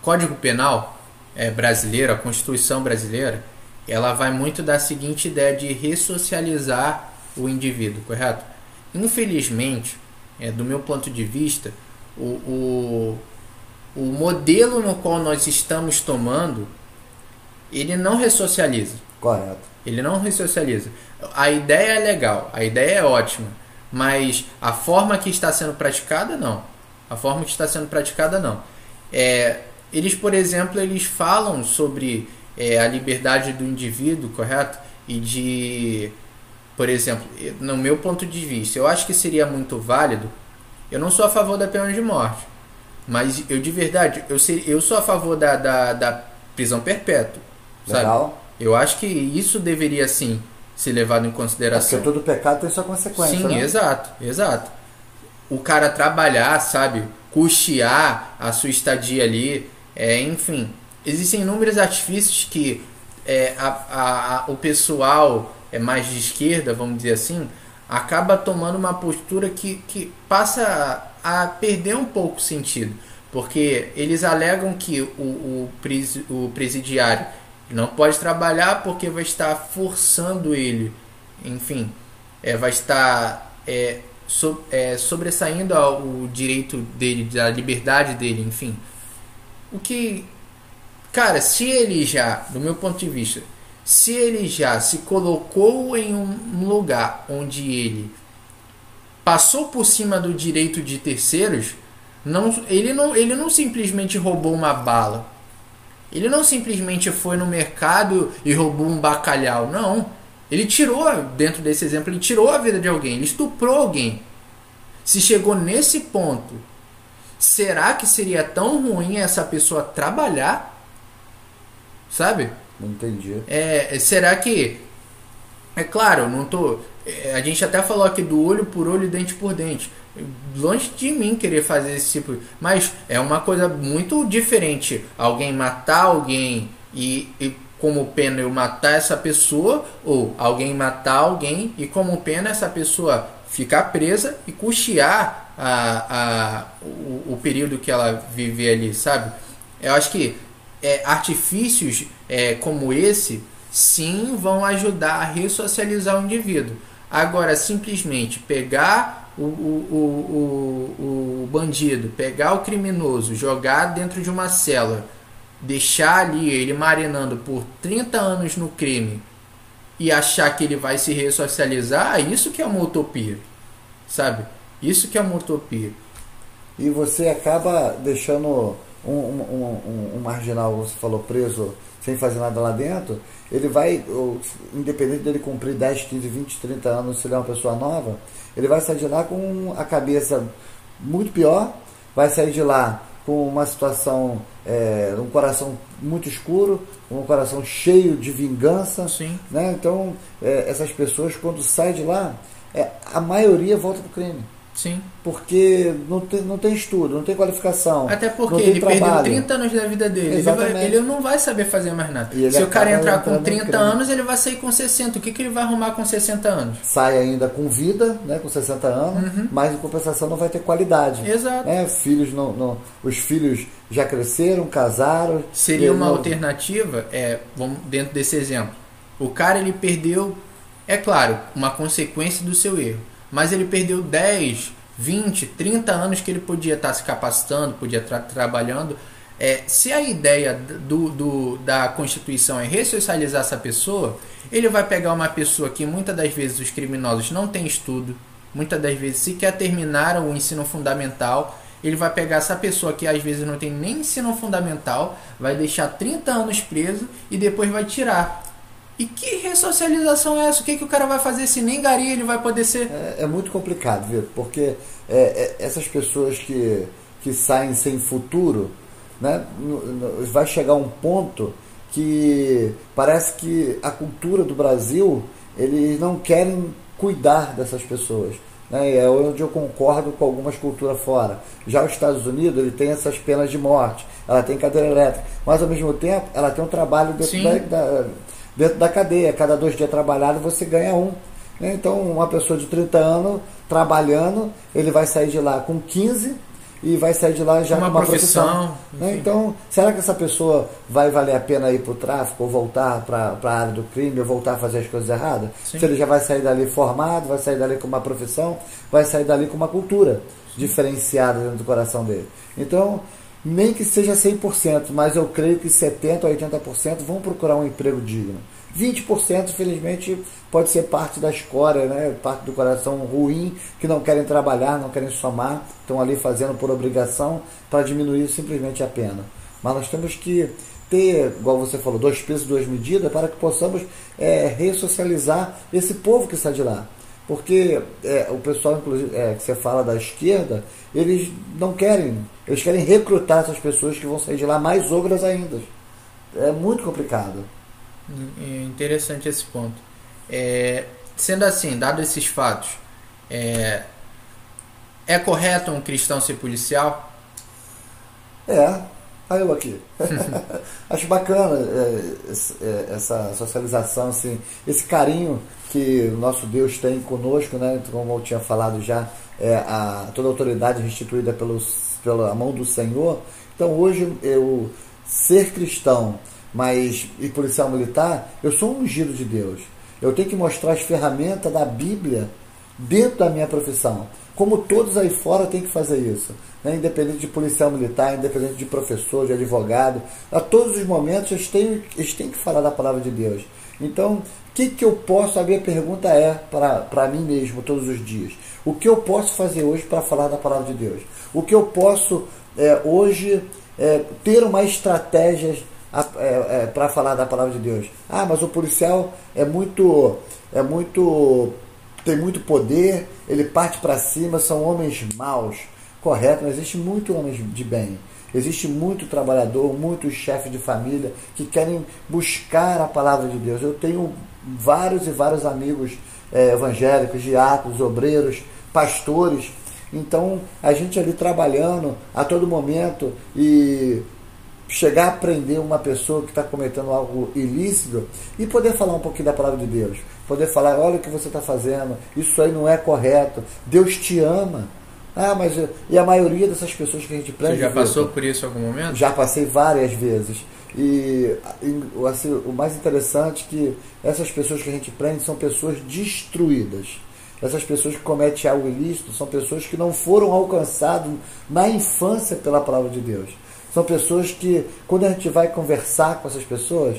Código Penal, é, a Constituição brasileira, ela vai muito da seguinte ideia de ressocializar o indivíduo, correto? Infelizmente, é, do meu ponto de vista, o, o, o modelo no qual nós estamos tomando, ele não ressocializa. Correto. Ele não ressocializa. A ideia é legal, a ideia é ótima, mas a forma que está sendo praticada, não. A forma que está sendo praticada, não. É, eles, por exemplo, eles falam sobre é, a liberdade do indivíduo, correto? E de, por exemplo, no meu ponto de vista, eu acho que seria muito válido. Eu não sou a favor da pena de morte, mas eu de verdade, eu, ser, eu sou a favor da, da, da prisão perpétua. Legal. Sabe? Eu acho que isso deveria sim ser levado em consideração. É porque todo pecado tem sua consequência. Sim, né? exato, exato. O cara trabalhar, sabe, custear a sua estadia ali, é, enfim, existem inúmeros artifícios que é, a, a, a, o pessoal é mais de esquerda, vamos dizer assim, acaba tomando uma postura que, que passa a, a perder um pouco o sentido. Porque eles alegam que o, o, pres, o presidiário não pode trabalhar porque vai estar forçando ele, enfim, é, vai estar é, so, é, sobressaindo o direito dele, da liberdade dele, enfim. O que, cara, se ele já, do meu ponto de vista, se ele já se colocou em um lugar onde ele passou por cima do direito de terceiros, não, ele, não, ele não simplesmente roubou uma bala. Ele não simplesmente foi no mercado e roubou um bacalhau. Não. Ele tirou, dentro desse exemplo, ele tirou a vida de alguém, ele estuprou alguém. Se chegou nesse ponto, será que seria tão ruim essa pessoa trabalhar? Sabe? Não entendi. É, será que. É claro, não tô. É, a gente até falou aqui do olho por olho, dente por dente. Longe de mim querer fazer esse tipo. Mas é uma coisa muito diferente. Alguém matar alguém e, e como pena eu matar essa pessoa, ou alguém matar alguém e como pena essa pessoa ficar presa e custear a, a, o, o período que ela vive ali, sabe? Eu acho que é, artifícios é, como esse sim vão ajudar a ressocializar o indivíduo. Agora, simplesmente pegar o, o, o, o, bandido, pegar o criminoso, jogar dentro de uma cela, deixar ali ele marinando por 30 anos no crime e achar que ele vai se ressocializar, isso que é uma utopia, sabe? Isso que é uma utopia. E você acaba deixando um, um, um, um marginal, você falou, preso sem fazer nada lá dentro, ele vai, independente dele cumprir 10, 15, 20, 30 anos, se ele é uma pessoa nova, ele vai sair de lá com a cabeça muito pior, vai sair de lá com uma situação, é, um coração muito escuro, um coração cheio de vingança. Sim. Né? Então, é, essas pessoas, quando saem de lá, é, a maioria volta para o crime. Sim. Porque não tem, não tem estudo, não tem qualificação. Até porque ele trabalho. perdeu 30 anos da vida dele. Ele, vai, ele, não vai saber fazer mais nada. Se o cara entrar com 30 anos, ele vai sair com 60. O que, que ele vai arrumar com 60 anos? Sai ainda com vida, né, com 60 anos, uhum. mas em compensação não vai ter qualidade. Exato. Né? Filhos não, não, os filhos já cresceram, casaram. Seria uma não... alternativa, é, vamos, dentro desse exemplo. O cara ele perdeu, é claro, uma consequência do seu erro mas ele perdeu 10, 20, 30 anos que ele podia estar se capacitando, podia estar trabalhando. É, se a ideia do, do, da Constituição é ressocializar essa pessoa, ele vai pegar uma pessoa que muitas das vezes os criminosos não têm estudo, muitas das vezes sequer terminaram o ensino fundamental. Ele vai pegar essa pessoa que às vezes não tem nem ensino fundamental, vai deixar 30 anos preso e depois vai tirar. E que ressocialização é essa? O que, que o cara vai fazer se nem gari ele vai poder ser? É, é muito complicado, Vitor, porque é, é, essas pessoas que, que saem sem futuro, né, vai chegar um ponto que parece que a cultura do Brasil, eles não querem cuidar dessas pessoas. Né, é onde eu concordo com algumas culturas fora. Já os Estados Unidos, ele tem essas penas de morte, ela tem cadeira elétrica, mas ao mesmo tempo ela tem um trabalho dentro da, da dentro da cadeia. Cada dois dias trabalhados você ganha um. Né? Então, uma pessoa de 30 anos trabalhando, ele vai sair de lá com 15 e vai sair de lá já uma com uma profissão. profissão. Né? Então, será que essa pessoa vai valer a pena ir para o tráfico, ou voltar para a área do crime, ou voltar a fazer as coisas erradas? Sim. Se ele já vai sair dali formado, vai sair dali com uma profissão, vai sair dali com uma cultura diferenciada dentro do coração dele. Então, nem que seja 100%, mas eu creio que 70% a 80% vão procurar um emprego digno. 20%, infelizmente, pode ser parte da escória, né? parte do coração ruim, que não querem trabalhar, não querem somar, estão ali fazendo por obrigação para diminuir simplesmente a pena. Mas nós temos que ter, igual você falou, dois pesos, duas medidas, para que possamos é, ressocializar esse povo que está de lá. Porque é, o pessoal, inclusive, é, que você fala da esquerda, eles não querem, eles querem recrutar essas pessoas que vão sair de lá mais ogras ainda. É muito complicado. Interessante esse ponto. É, sendo assim, dado esses fatos, é, é correto um cristão ser policial? É, Aí eu aqui. Acho bacana é, é, essa socialização, assim, esse carinho que o nosso Deus tem conosco, né? Como eu tinha falado já, é, a, toda a autoridade restituída pelos, pela mão do Senhor. Então hoje eu ser cristão, mas e policial militar, eu sou um ungido de Deus. Eu tenho que mostrar as ferramentas da Bíblia dentro da minha profissão. Como todos aí fora têm que fazer isso. Né? Independente de policial militar, independente de professor, de advogado. A todos os momentos eles têm, eles têm que falar da palavra de Deus. Então, que, que eu posso, a minha pergunta é para mim mesmo todos os dias. O que eu posso fazer hoje para falar da palavra de Deus? O que eu posso é, hoje é, ter uma estratégia é, é, para falar da palavra de Deus? Ah, mas o policial é muito, é muito tem muito poder, ele parte para cima, são homens maus. Correto, mas existe muito homens de bem. Existe muito trabalhador, muitos chefes de família que querem buscar a palavra de Deus. Eu tenho vários e vários amigos é, evangélicos, diáconos, obreiros, pastores. Então, a gente ali trabalhando a todo momento e chegar a aprender uma pessoa que está cometendo algo ilícito e poder falar um pouquinho da palavra de Deus. Poder falar, olha o que você está fazendo, isso aí não é correto, Deus te ama. Ah, mas e a maioria dessas pessoas que a gente prende. Você já passou por isso em algum momento? Já passei várias vezes. E assim, o mais interessante é que essas pessoas que a gente prende são pessoas destruídas. Essas pessoas que cometem algo ilícito são pessoas que não foram alcançadas na infância pela palavra de Deus. São pessoas que, quando a gente vai conversar com essas pessoas,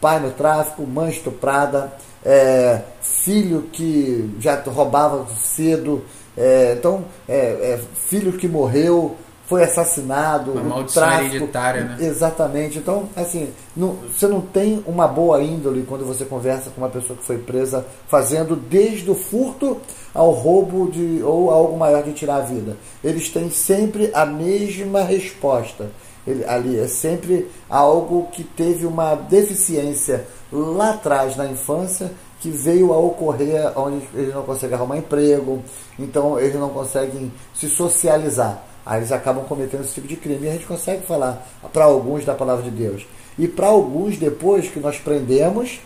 pai no tráfico, mãe estuprada, é, filho que já roubava cedo, é, então, é, é, filho que morreu, foi assassinado, uma maldição tráfico, hereditária, né? Exatamente. Então, assim, não, você não tem uma boa índole quando você conversa com uma pessoa que foi presa fazendo desde o furto ao roubo de ou algo maior de tirar a vida. Eles têm sempre a mesma resposta. Ele, ali é sempre algo que teve uma deficiência lá atrás na infância que veio a ocorrer onde eles não conseguem arrumar emprego, então eles não conseguem se socializar. Aí eles acabam cometendo esse tipo de crime. E a gente consegue falar para alguns da palavra de Deus. E para alguns, depois que nós prendemos,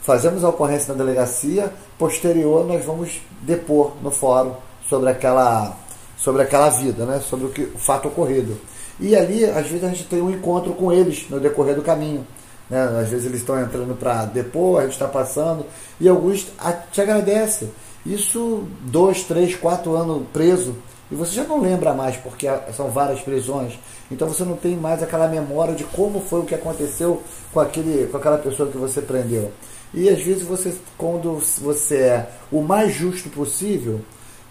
fazemos a ocorrência na delegacia, posterior nós vamos depor no fórum sobre aquela, sobre aquela vida, né? sobre o, que, o fato ocorrido. E ali, às vezes, a gente tem um encontro com eles no decorrer do caminho. Né? Às vezes eles estão entrando para depor, a gente está passando, e alguns te agradecem. Isso, dois, três, quatro anos preso, e você já não lembra mais, porque são várias prisões. Então você não tem mais aquela memória de como foi o que aconteceu com, aquele, com aquela pessoa que você prendeu. E às vezes você, quando você é o mais justo possível,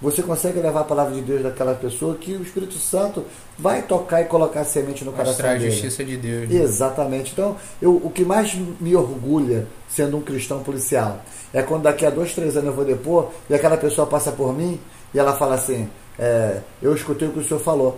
você consegue levar a palavra de Deus daquela pessoa que o Espírito Santo vai tocar e colocar semente no coração dele. a justiça de Deus. Né? Exatamente. Então, eu, o que mais me orgulha sendo um cristão policial é quando daqui a dois, três anos eu vou depor e aquela pessoa passa por mim e ela fala assim: é, Eu escutei o que o senhor falou.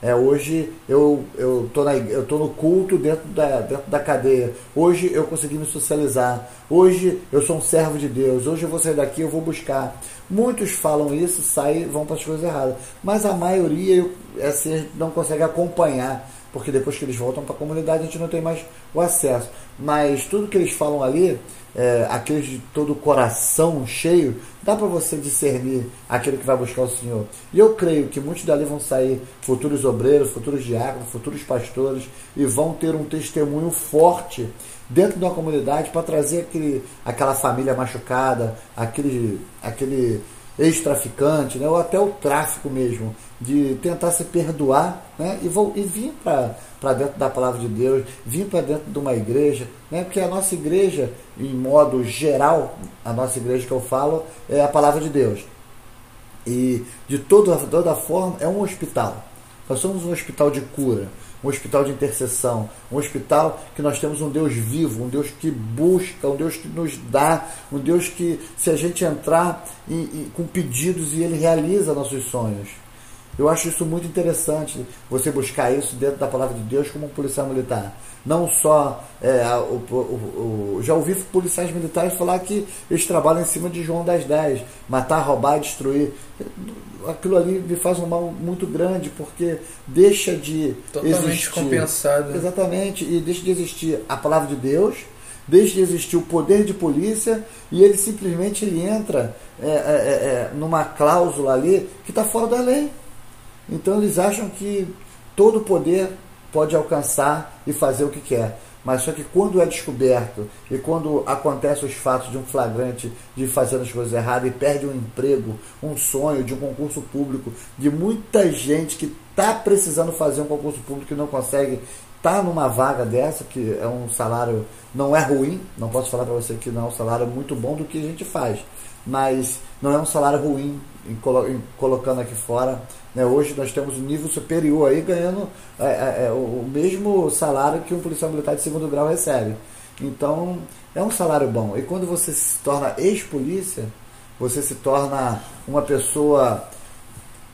É, hoje eu eu tô, na, eu tô no culto dentro da, dentro da cadeia. Hoje eu consegui me socializar. Hoje eu sou um servo de Deus. Hoje eu vou sair daqui, eu vou buscar. Muitos falam isso, saem, vão para as coisas erradas. Mas a maioria é, assim, não consegue acompanhar porque depois que eles voltam para a comunidade a gente não tem mais o acesso. Mas tudo que eles falam ali, é, aqueles de todo o coração cheio, dá para você discernir aquele que vai buscar o Senhor. E eu creio que muitos dali vão sair futuros obreiros, futuros diáconos, futuros pastores e vão ter um testemunho forte dentro de uma comunidade para trazer aquele, aquela família machucada, aquele, aquele ex-traficante, né, ou até o tráfico mesmo, de tentar se perdoar né, e, vou, e vir para dentro da palavra de Deus, vir para dentro de uma igreja, né, porque a nossa igreja, em modo geral, a nossa igreja que eu falo, é a palavra de Deus. E de toda, toda forma, é um hospital. Nós somos um hospital de cura um hospital de intercessão, um hospital que nós temos um Deus vivo, um Deus que busca, um Deus que nos dá, um Deus que, se a gente entrar com pedidos e ele realiza nossos sonhos. Eu acho isso muito interessante, você buscar isso dentro da palavra de Deus como um policial militar. Não só. É, o, o, o, já ouvi policiais militares falar que eles trabalham em cima de João das Dez matar, roubar, destruir. Aquilo ali me faz um mal muito grande, porque deixa de. Totalmente existir, compensado. Exatamente, e deixa de existir a palavra de Deus deixa de existir o poder de polícia e ele simplesmente ele entra é, é, é, numa cláusula ali que está fora da lei. Então eles acham que todo poder pode alcançar e fazer o que quer. Mas só que quando é descoberto e quando acontece os fatos de um flagrante de fazer as coisas erradas e perde um emprego, um sonho de um concurso público, de muita gente que está precisando fazer um concurso público e não consegue tá numa vaga dessa, que é um salário, não é ruim, não posso falar para você que não é um salário muito bom do que a gente faz, mas não é um salário ruim em colocando aqui fora né? Hoje nós temos um nível superior aí ganhando é, é, é, o mesmo salário que um policial militar de segundo grau recebe. Então é um salário bom. E quando você se torna ex-polícia, você se torna uma pessoa,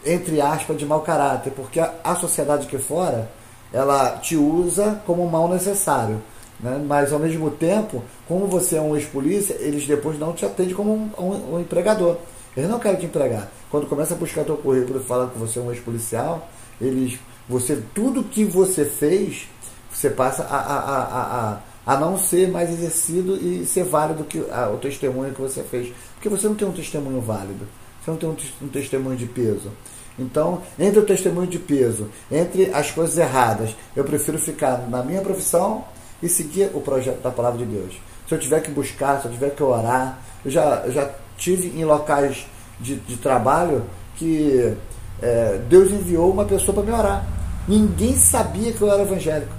entre aspas, de mau caráter, porque a, a sociedade aqui fora ela te usa como mal necessário. Né? Mas ao mesmo tempo, como você é um ex-polícia, eles depois não te atendem como um, um, um empregador. Eles não querem te empregar. Quando começa a buscar teu currículo e fala que você é um ex-policial, eles, você, tudo que você fez, você passa a, a, a, a, não ser mais exercido e ser válido que o testemunho que você fez. Porque você não tem um testemunho válido. Você não tem um, um testemunho de peso. Então, entre o testemunho de peso, entre as coisas erradas, eu prefiro ficar na minha profissão e seguir o projeto da palavra de Deus. Se eu tiver que buscar, se eu tiver que orar, eu já, eu já tive em locais de, de trabalho que é, Deus enviou uma pessoa para me orar. Ninguém sabia que eu era evangélico.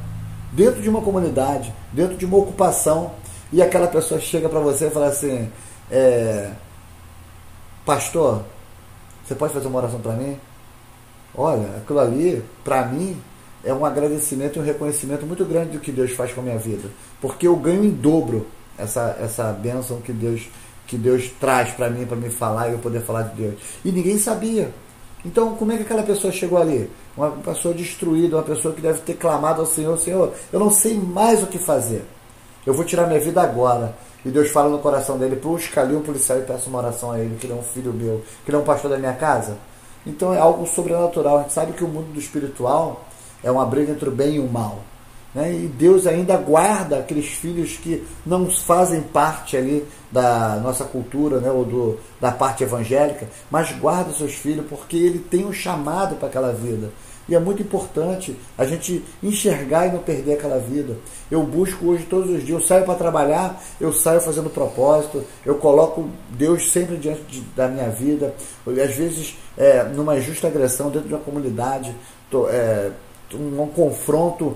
Dentro de uma comunidade, dentro de uma ocupação, e aquela pessoa chega para você e fala assim: é, Pastor, você pode fazer uma oração para mim? Olha, aquilo ali, para mim, é um agradecimento e um reconhecimento muito grande do que Deus faz com a minha vida. Porque eu ganho em dobro essa, essa bênção que Deus que Deus traz para mim, para me falar e eu poder falar de Deus. E ninguém sabia. Então, como é que aquela pessoa chegou ali? Uma pessoa destruída, uma pessoa que deve ter clamado ao Senhor: Senhor, eu não sei mais o que fazer. Eu vou tirar minha vida agora. E Deus fala no coração dele: busca ali um policial e peça uma oração a ele, que ele é um filho meu, que ele é um pastor da minha casa. Então é algo sobrenatural. A gente sabe que o mundo do espiritual é uma briga entre o bem e o mal. Né? E Deus ainda guarda aqueles filhos que não fazem parte ali da nossa cultura, né? ou do, da parte evangélica, mas guarda seus filhos porque ele tem um chamado para aquela vida. E é muito importante a gente enxergar e não perder aquela vida. Eu busco hoje todos os dias, eu saio para trabalhar, eu saio fazendo propósito, eu coloco Deus sempre diante de, da minha vida. Às vezes, é, numa justa agressão dentro de uma comunidade, tô, é, um, um, confronto,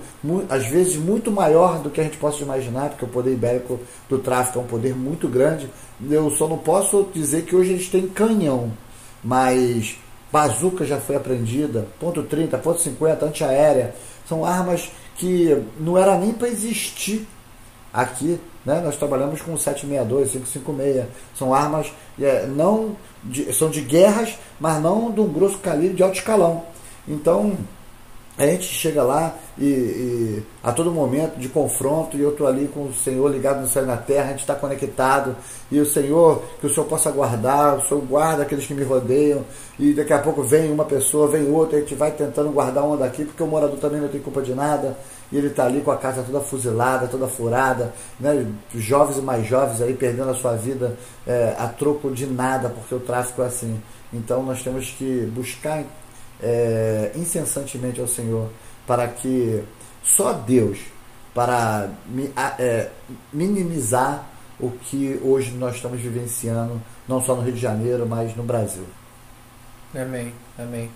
às vezes, muito maior do que a gente possa imaginar, porque o poder ibérico do tráfico é um poder muito grande. Eu só não posso dizer que hoje eles têm canhão, mas bazuca já foi apreendida, ponto 30, ponto 50, antiaérea, são armas que não era nem para existir aqui. Né? Nós trabalhamos com 762, 556, são armas é, não de, são de guerras, mas não de um grosso calibre de alto escalão. Então, a gente chega lá e, e, a todo momento de confronto e eu estou ali com o Senhor ligado no céu e na terra, a gente está conectado e o Senhor, que o Senhor possa guardar, o Senhor guarda aqueles que me rodeiam e daqui a pouco vem uma pessoa, vem outra, a gente vai tentando guardar uma daqui, porque o morador também não tem culpa de nada e ele está ali com a casa toda fuzilada, toda furada, né? jovens e mais jovens aí perdendo a sua vida é, a troco de nada, porque o tráfico é assim. Então nós temos que buscar é, incessantemente ao Senhor para que só Deus para é, minimizar o que hoje nós estamos vivenciando, não só no Rio de Janeiro, mas no Brasil. Amém, amém.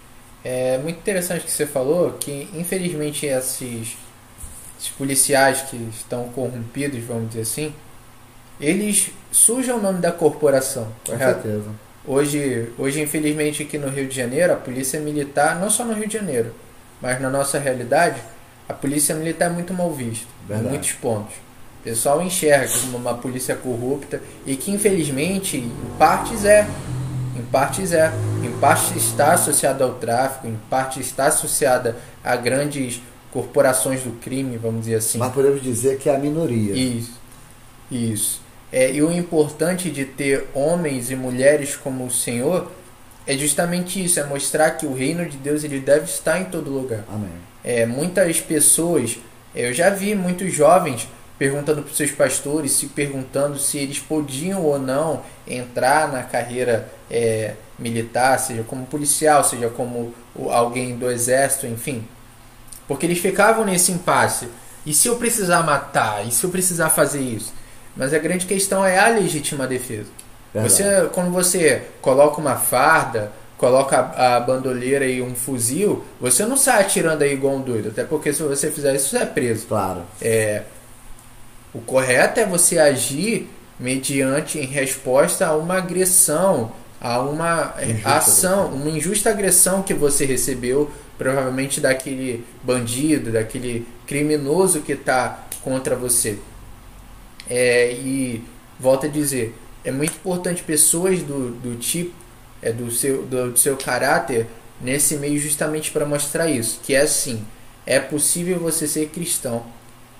É muito interessante que você falou que, infelizmente, esses, esses policiais que estão corrompidos, vamos dizer assim, eles sujam o nome da corporação, correto? Com certeza. Hoje, hoje, infelizmente, aqui no Rio de Janeiro, a polícia militar, não só no Rio de Janeiro, mas na nossa realidade, a polícia militar é muito mal vista, em muitos pontos. O pessoal enxerga como uma polícia corrupta e que, infelizmente, em partes é. Em partes é. Em parte está associada ao tráfico, em parte está associada a grandes corporações do crime, vamos dizer assim. Mas podemos dizer que é a minoria. Isso. Isso. É, e o importante de ter homens e mulheres como o Senhor é justamente isso, é mostrar que o reino de Deus ele deve estar em todo lugar. Amém. É, muitas pessoas, eu já vi muitos jovens perguntando para os seus pastores, se perguntando se eles podiam ou não entrar na carreira é, militar, seja como policial, seja como alguém do exército, enfim. Porque eles ficavam nesse impasse. E se eu precisar matar? E se eu precisar fazer isso? Mas a grande questão é a legítima defesa. Você, quando você coloca uma farda, coloca a, a bandoleira e um fuzil, você não sai atirando aí igual um doido. Até porque se você fizer isso, você é preso. Claro. É, o correto é você agir mediante em resposta a uma agressão, a uma injusta ação, agressão. uma injusta agressão que você recebeu, provavelmente daquele bandido, daquele criminoso que está contra você. É, e volto a dizer, é muito importante pessoas do, do tipo, é, do, seu, do, do seu caráter nesse meio justamente para mostrar isso, que é assim, é possível você ser cristão,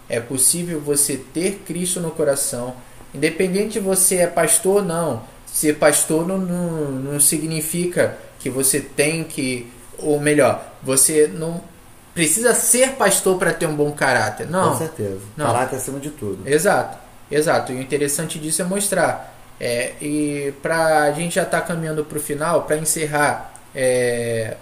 é possível você ter Cristo no coração, independente de você é pastor ou não. Ser pastor não, não, não significa que você tem que, ou melhor, você não precisa ser pastor para ter um bom caráter. Não. Com certeza. Não. Caráter acima de tudo. Exato. Exato, e o interessante disso é mostrar. É, e para a gente já estar tá caminhando para o final, para encerrar, é...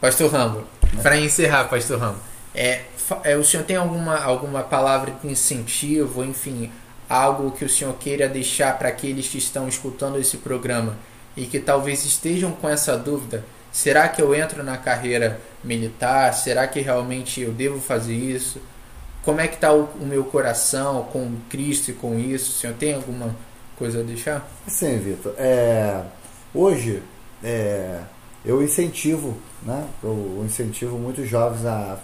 Pastor Rambo, para encerrar, Pastor Rambo, é, é, o senhor tem alguma, alguma palavra de incentivo, enfim, algo que o senhor queira deixar para aqueles que estão escutando esse programa e que talvez estejam com essa dúvida? Será que eu entro na carreira militar? Será que realmente eu devo fazer isso? Como é que está o, o, meu coração com Cristo e com isso? O senhor tem alguma coisa a deixar? Sim, Vitor. É, hoje é, eu incentivo, né? Eu incentivo muitos jovens a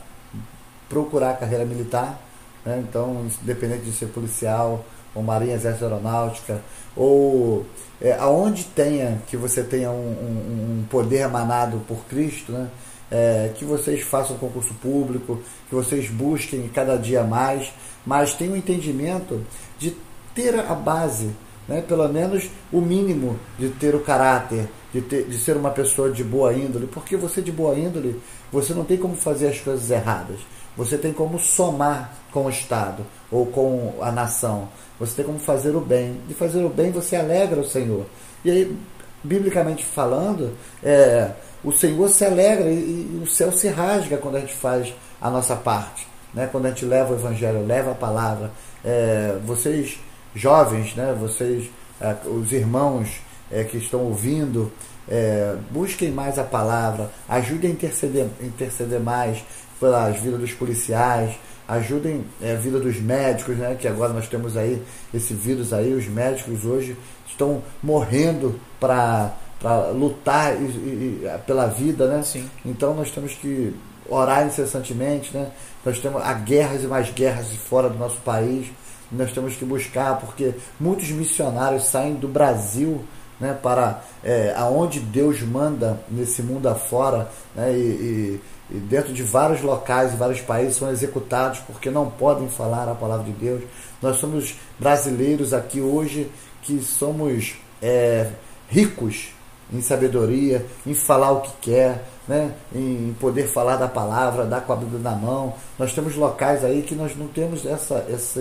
procurar a carreira militar. Né? Então, independente de ser policial, ou marinha, exército aeronáutica, ou é, aonde tenha que você tenha um, um, um poder emanado por Cristo, né? É, que vocês façam concurso público, que vocês busquem cada dia mais, mas tenham um entendimento de ter a base, né, pelo menos o mínimo de ter o caráter, de, ter, de ser uma pessoa de boa índole, porque você de boa índole, você não tem como fazer as coisas erradas, você tem como somar com o Estado ou com a nação, você tem como fazer o bem, de fazer o bem você alegra o Senhor. E aí, biblicamente falando, é, o Senhor se alegra e, o céu se rasga quando a gente faz a nossa parte, né? quando a gente leva o Evangelho, leva a palavra. É, vocês, jovens, né? vocês, é, os irmãos é, que estão ouvindo, é, busquem mais a palavra, ajudem a interceder, interceder mais pelas vidas dos policiais, ajudem é, a vida dos médicos, né? que agora nós temos aí esse vírus aí, os médicos hoje estão morrendo para para lutar e, e, pela vida, né? Sim. Então nós temos que orar incessantemente, né? Nós temos há guerras e mais guerras fora do nosso país. Nós temos que buscar, porque muitos missionários saem do Brasil, né, para é, aonde Deus manda nesse mundo afora, né, e, e, e dentro de vários locais e vários países são executados porque não podem falar a palavra de Deus. Nós somos brasileiros aqui hoje que somos é, ricos em sabedoria, em falar o que quer, né? em poder falar da palavra, dar com a Bíblia na mão. Nós temos locais aí que nós não temos essa, essa,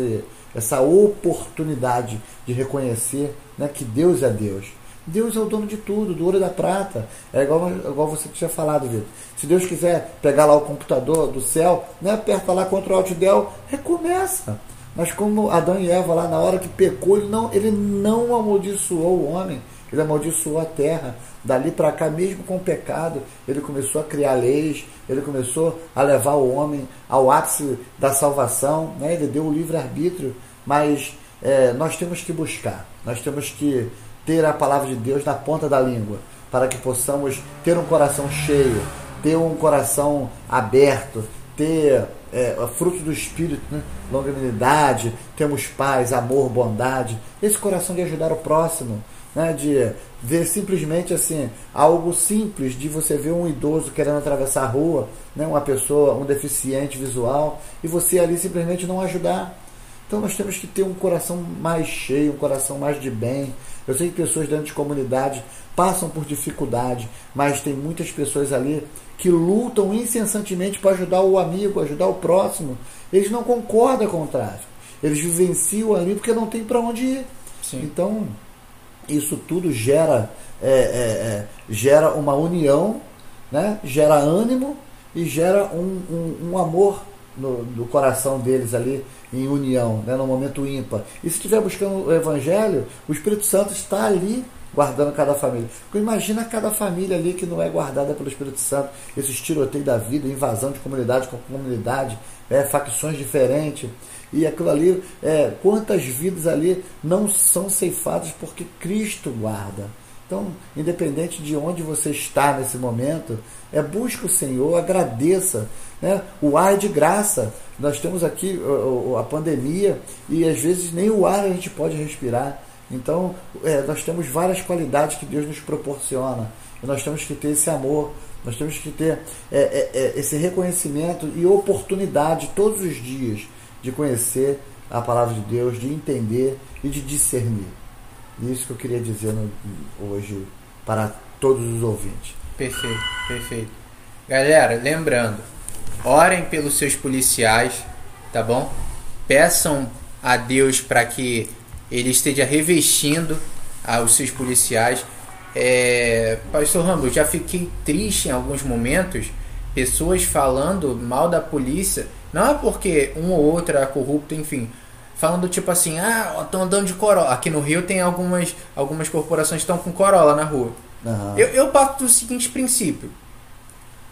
essa oportunidade de reconhecer né, que Deus é Deus. Deus é o dono de tudo, do ouro e da prata. É igual, igual você tinha falado, Vitor. Se Deus quiser pegar lá o computador do céu, né, aperta lá contra o Alt Del, recomeça. Mas como Adão e Eva lá na hora que pecou, ele não, ele não amaldiçoou o homem, ele amaldiçoou a terra. Dali para cá, mesmo com o pecado, ele começou a criar leis, ele começou a levar o homem ao ápice da salvação, né? ele deu o livre-arbítrio, mas é, nós temos que buscar, nós temos que ter a palavra de Deus na ponta da língua, para que possamos ter um coração cheio, ter um coração aberto, ter é, fruto do Espírito, né? longanimidade, temos paz, amor, bondade, esse coração de ajudar o próximo, né? de ver simplesmente assim, algo simples de você ver um idoso querendo atravessar a rua, né? uma pessoa, um deficiente visual, e você ali simplesmente não ajudar. Então nós temos que ter um coração mais cheio, um coração mais de bem. Eu sei que pessoas dentro de comunidade passam por dificuldade, mas tem muitas pessoas ali que lutam incessantemente para ajudar o amigo, ajudar o próximo. Eles não concordam com o tráfico. Eles vivenciam ali porque não tem para onde ir. Sim. Então, isso tudo gera, é, é, é, gera uma união, né? gera ânimo e gera um, um, um amor no, no, coração deles ali em união, né? no momento ímpar. E se estiver buscando o Evangelho, o Espírito Santo está ali guardando cada família. Porque imagina cada família ali que não é guardada pelo Espírito Santo, esses tiroteios da vida, invasão de comunidade com comunidade, é, facções diferentes. E aquilo ali, é, quantas vidas ali não são ceifadas porque Cristo guarda. Então, independente de onde você está nesse momento, é busque o Senhor, agradeça. Né? O ar é de graça. Nós temos aqui a pandemia e às vezes nem o ar a gente pode respirar. Então, é, nós temos várias qualidades que Deus nos proporciona. E nós temos que ter esse amor, nós temos que ter é, é, é, esse reconhecimento e oportunidade todos os dias de conhecer a palavra de Deus, de entender e de discernir. Isso que eu queria dizer hoje para todos os ouvintes. Perfeito, perfeito. Galera, lembrando, orem pelos seus policiais, tá bom? Peçam a Deus para que ele esteja revestindo ah, os seus policiais. É, Pastor Rambo, já fiquei triste em alguns momentos, pessoas falando mal da polícia, não é porque um ou outro é corrupto, enfim, falando tipo assim, ah, estão andando de Corolla. Aqui no Rio tem algumas, algumas corporações que estão com Corolla na rua. Uhum. Eu, eu parto do seguinte princípio.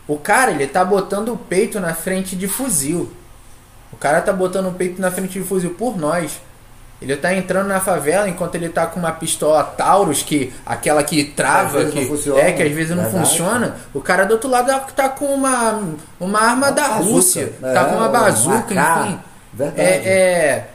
O cara, ele tá botando o peito na frente de fuzil. O cara tá botando o peito na frente de fuzil por nós. Ele tá entrando na favela enquanto ele tá com uma pistola Taurus, que aquela que trava, que, é, que às vezes não Verdade. funciona. O cara do outro lado tá com uma, uma arma uma da bazuca. Rússia, é, tá com uma bazuca, uma enfim. Verdade. É, é,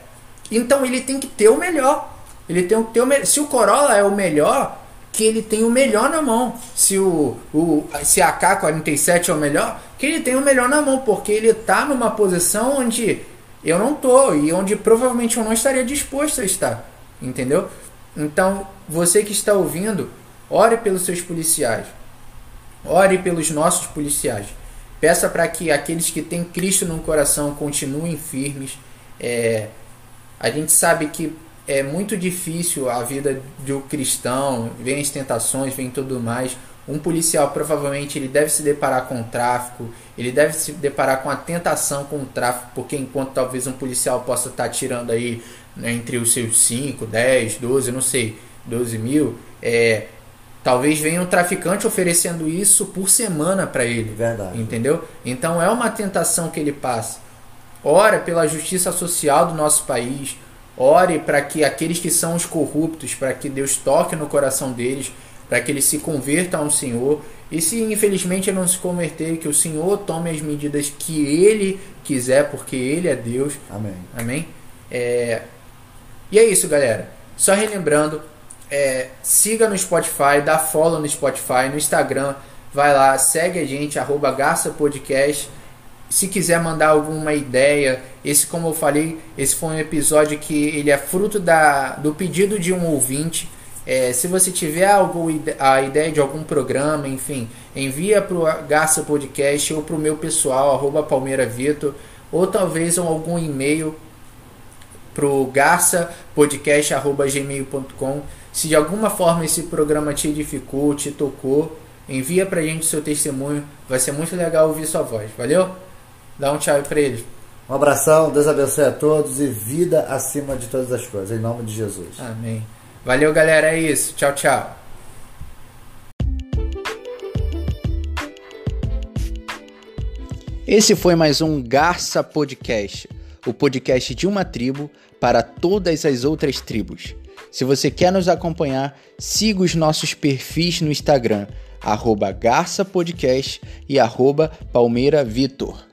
então ele tem que ter o melhor. Ele tem que ter o melhor. Se o Corolla é o melhor, que ele tem o melhor na mão. Se o, o se a K47 é o melhor, que ele tem o melhor na mão, porque ele tá numa posição onde eu não tô e onde provavelmente eu não estaria disposto a estar, entendeu? Então, você que está ouvindo, ore pelos seus policiais. Ore pelos nossos policiais. Peça para que aqueles que têm Cristo no coração continuem firmes. É, a gente sabe que é muito difícil a vida do cristão, vem as tentações, vem tudo mais. Um policial provavelmente ele deve se deparar com o tráfico, ele deve se deparar com a tentação com o tráfico, porque enquanto talvez um policial possa estar tirando aí né, entre os seus 5, 10, 12, não sei, 12 mil, é, talvez venha um traficante oferecendo isso por semana para ele. Verdade. Entendeu? Então é uma tentação que ele passa. Ora pela justiça social do nosso país, ore para que aqueles que são os corruptos, para que Deus toque no coração deles para que ele se converta ao Senhor. E se infelizmente ele não se converter, que o Senhor tome as medidas que ele quiser, porque ele é Deus. Amém. Amém. É... E é isso, galera. Só relembrando, é, siga no Spotify, dá follow no Spotify, no Instagram, vai lá, segue a gente, arroba Garça Podcast. Se quiser mandar alguma ideia, esse como eu falei, esse foi um episódio que ele é fruto da, do pedido de um ouvinte. É, se você tiver algum, a ideia de algum programa, enfim, envia para o Garça Podcast ou para o meu pessoal, arroba Palmeira Vitor, ou talvez algum e-mail para o garçapodcast.gmail.com. Se de alguma forma esse programa te edificou, te tocou, envia para a gente o seu testemunho. Vai ser muito legal ouvir sua voz. Valeu? Dá um tchau para eles. Um abração, Deus abençoe a todos e vida acima de todas as coisas, em nome de Jesus. Amém. Valeu, galera. É isso. Tchau, tchau. Esse foi mais um Garça Podcast, o podcast de uma tribo para todas as outras tribos. Se você quer nos acompanhar, siga os nossos perfis no Instagram, arroba Garça Podcast e arroba Palmeira Vitor.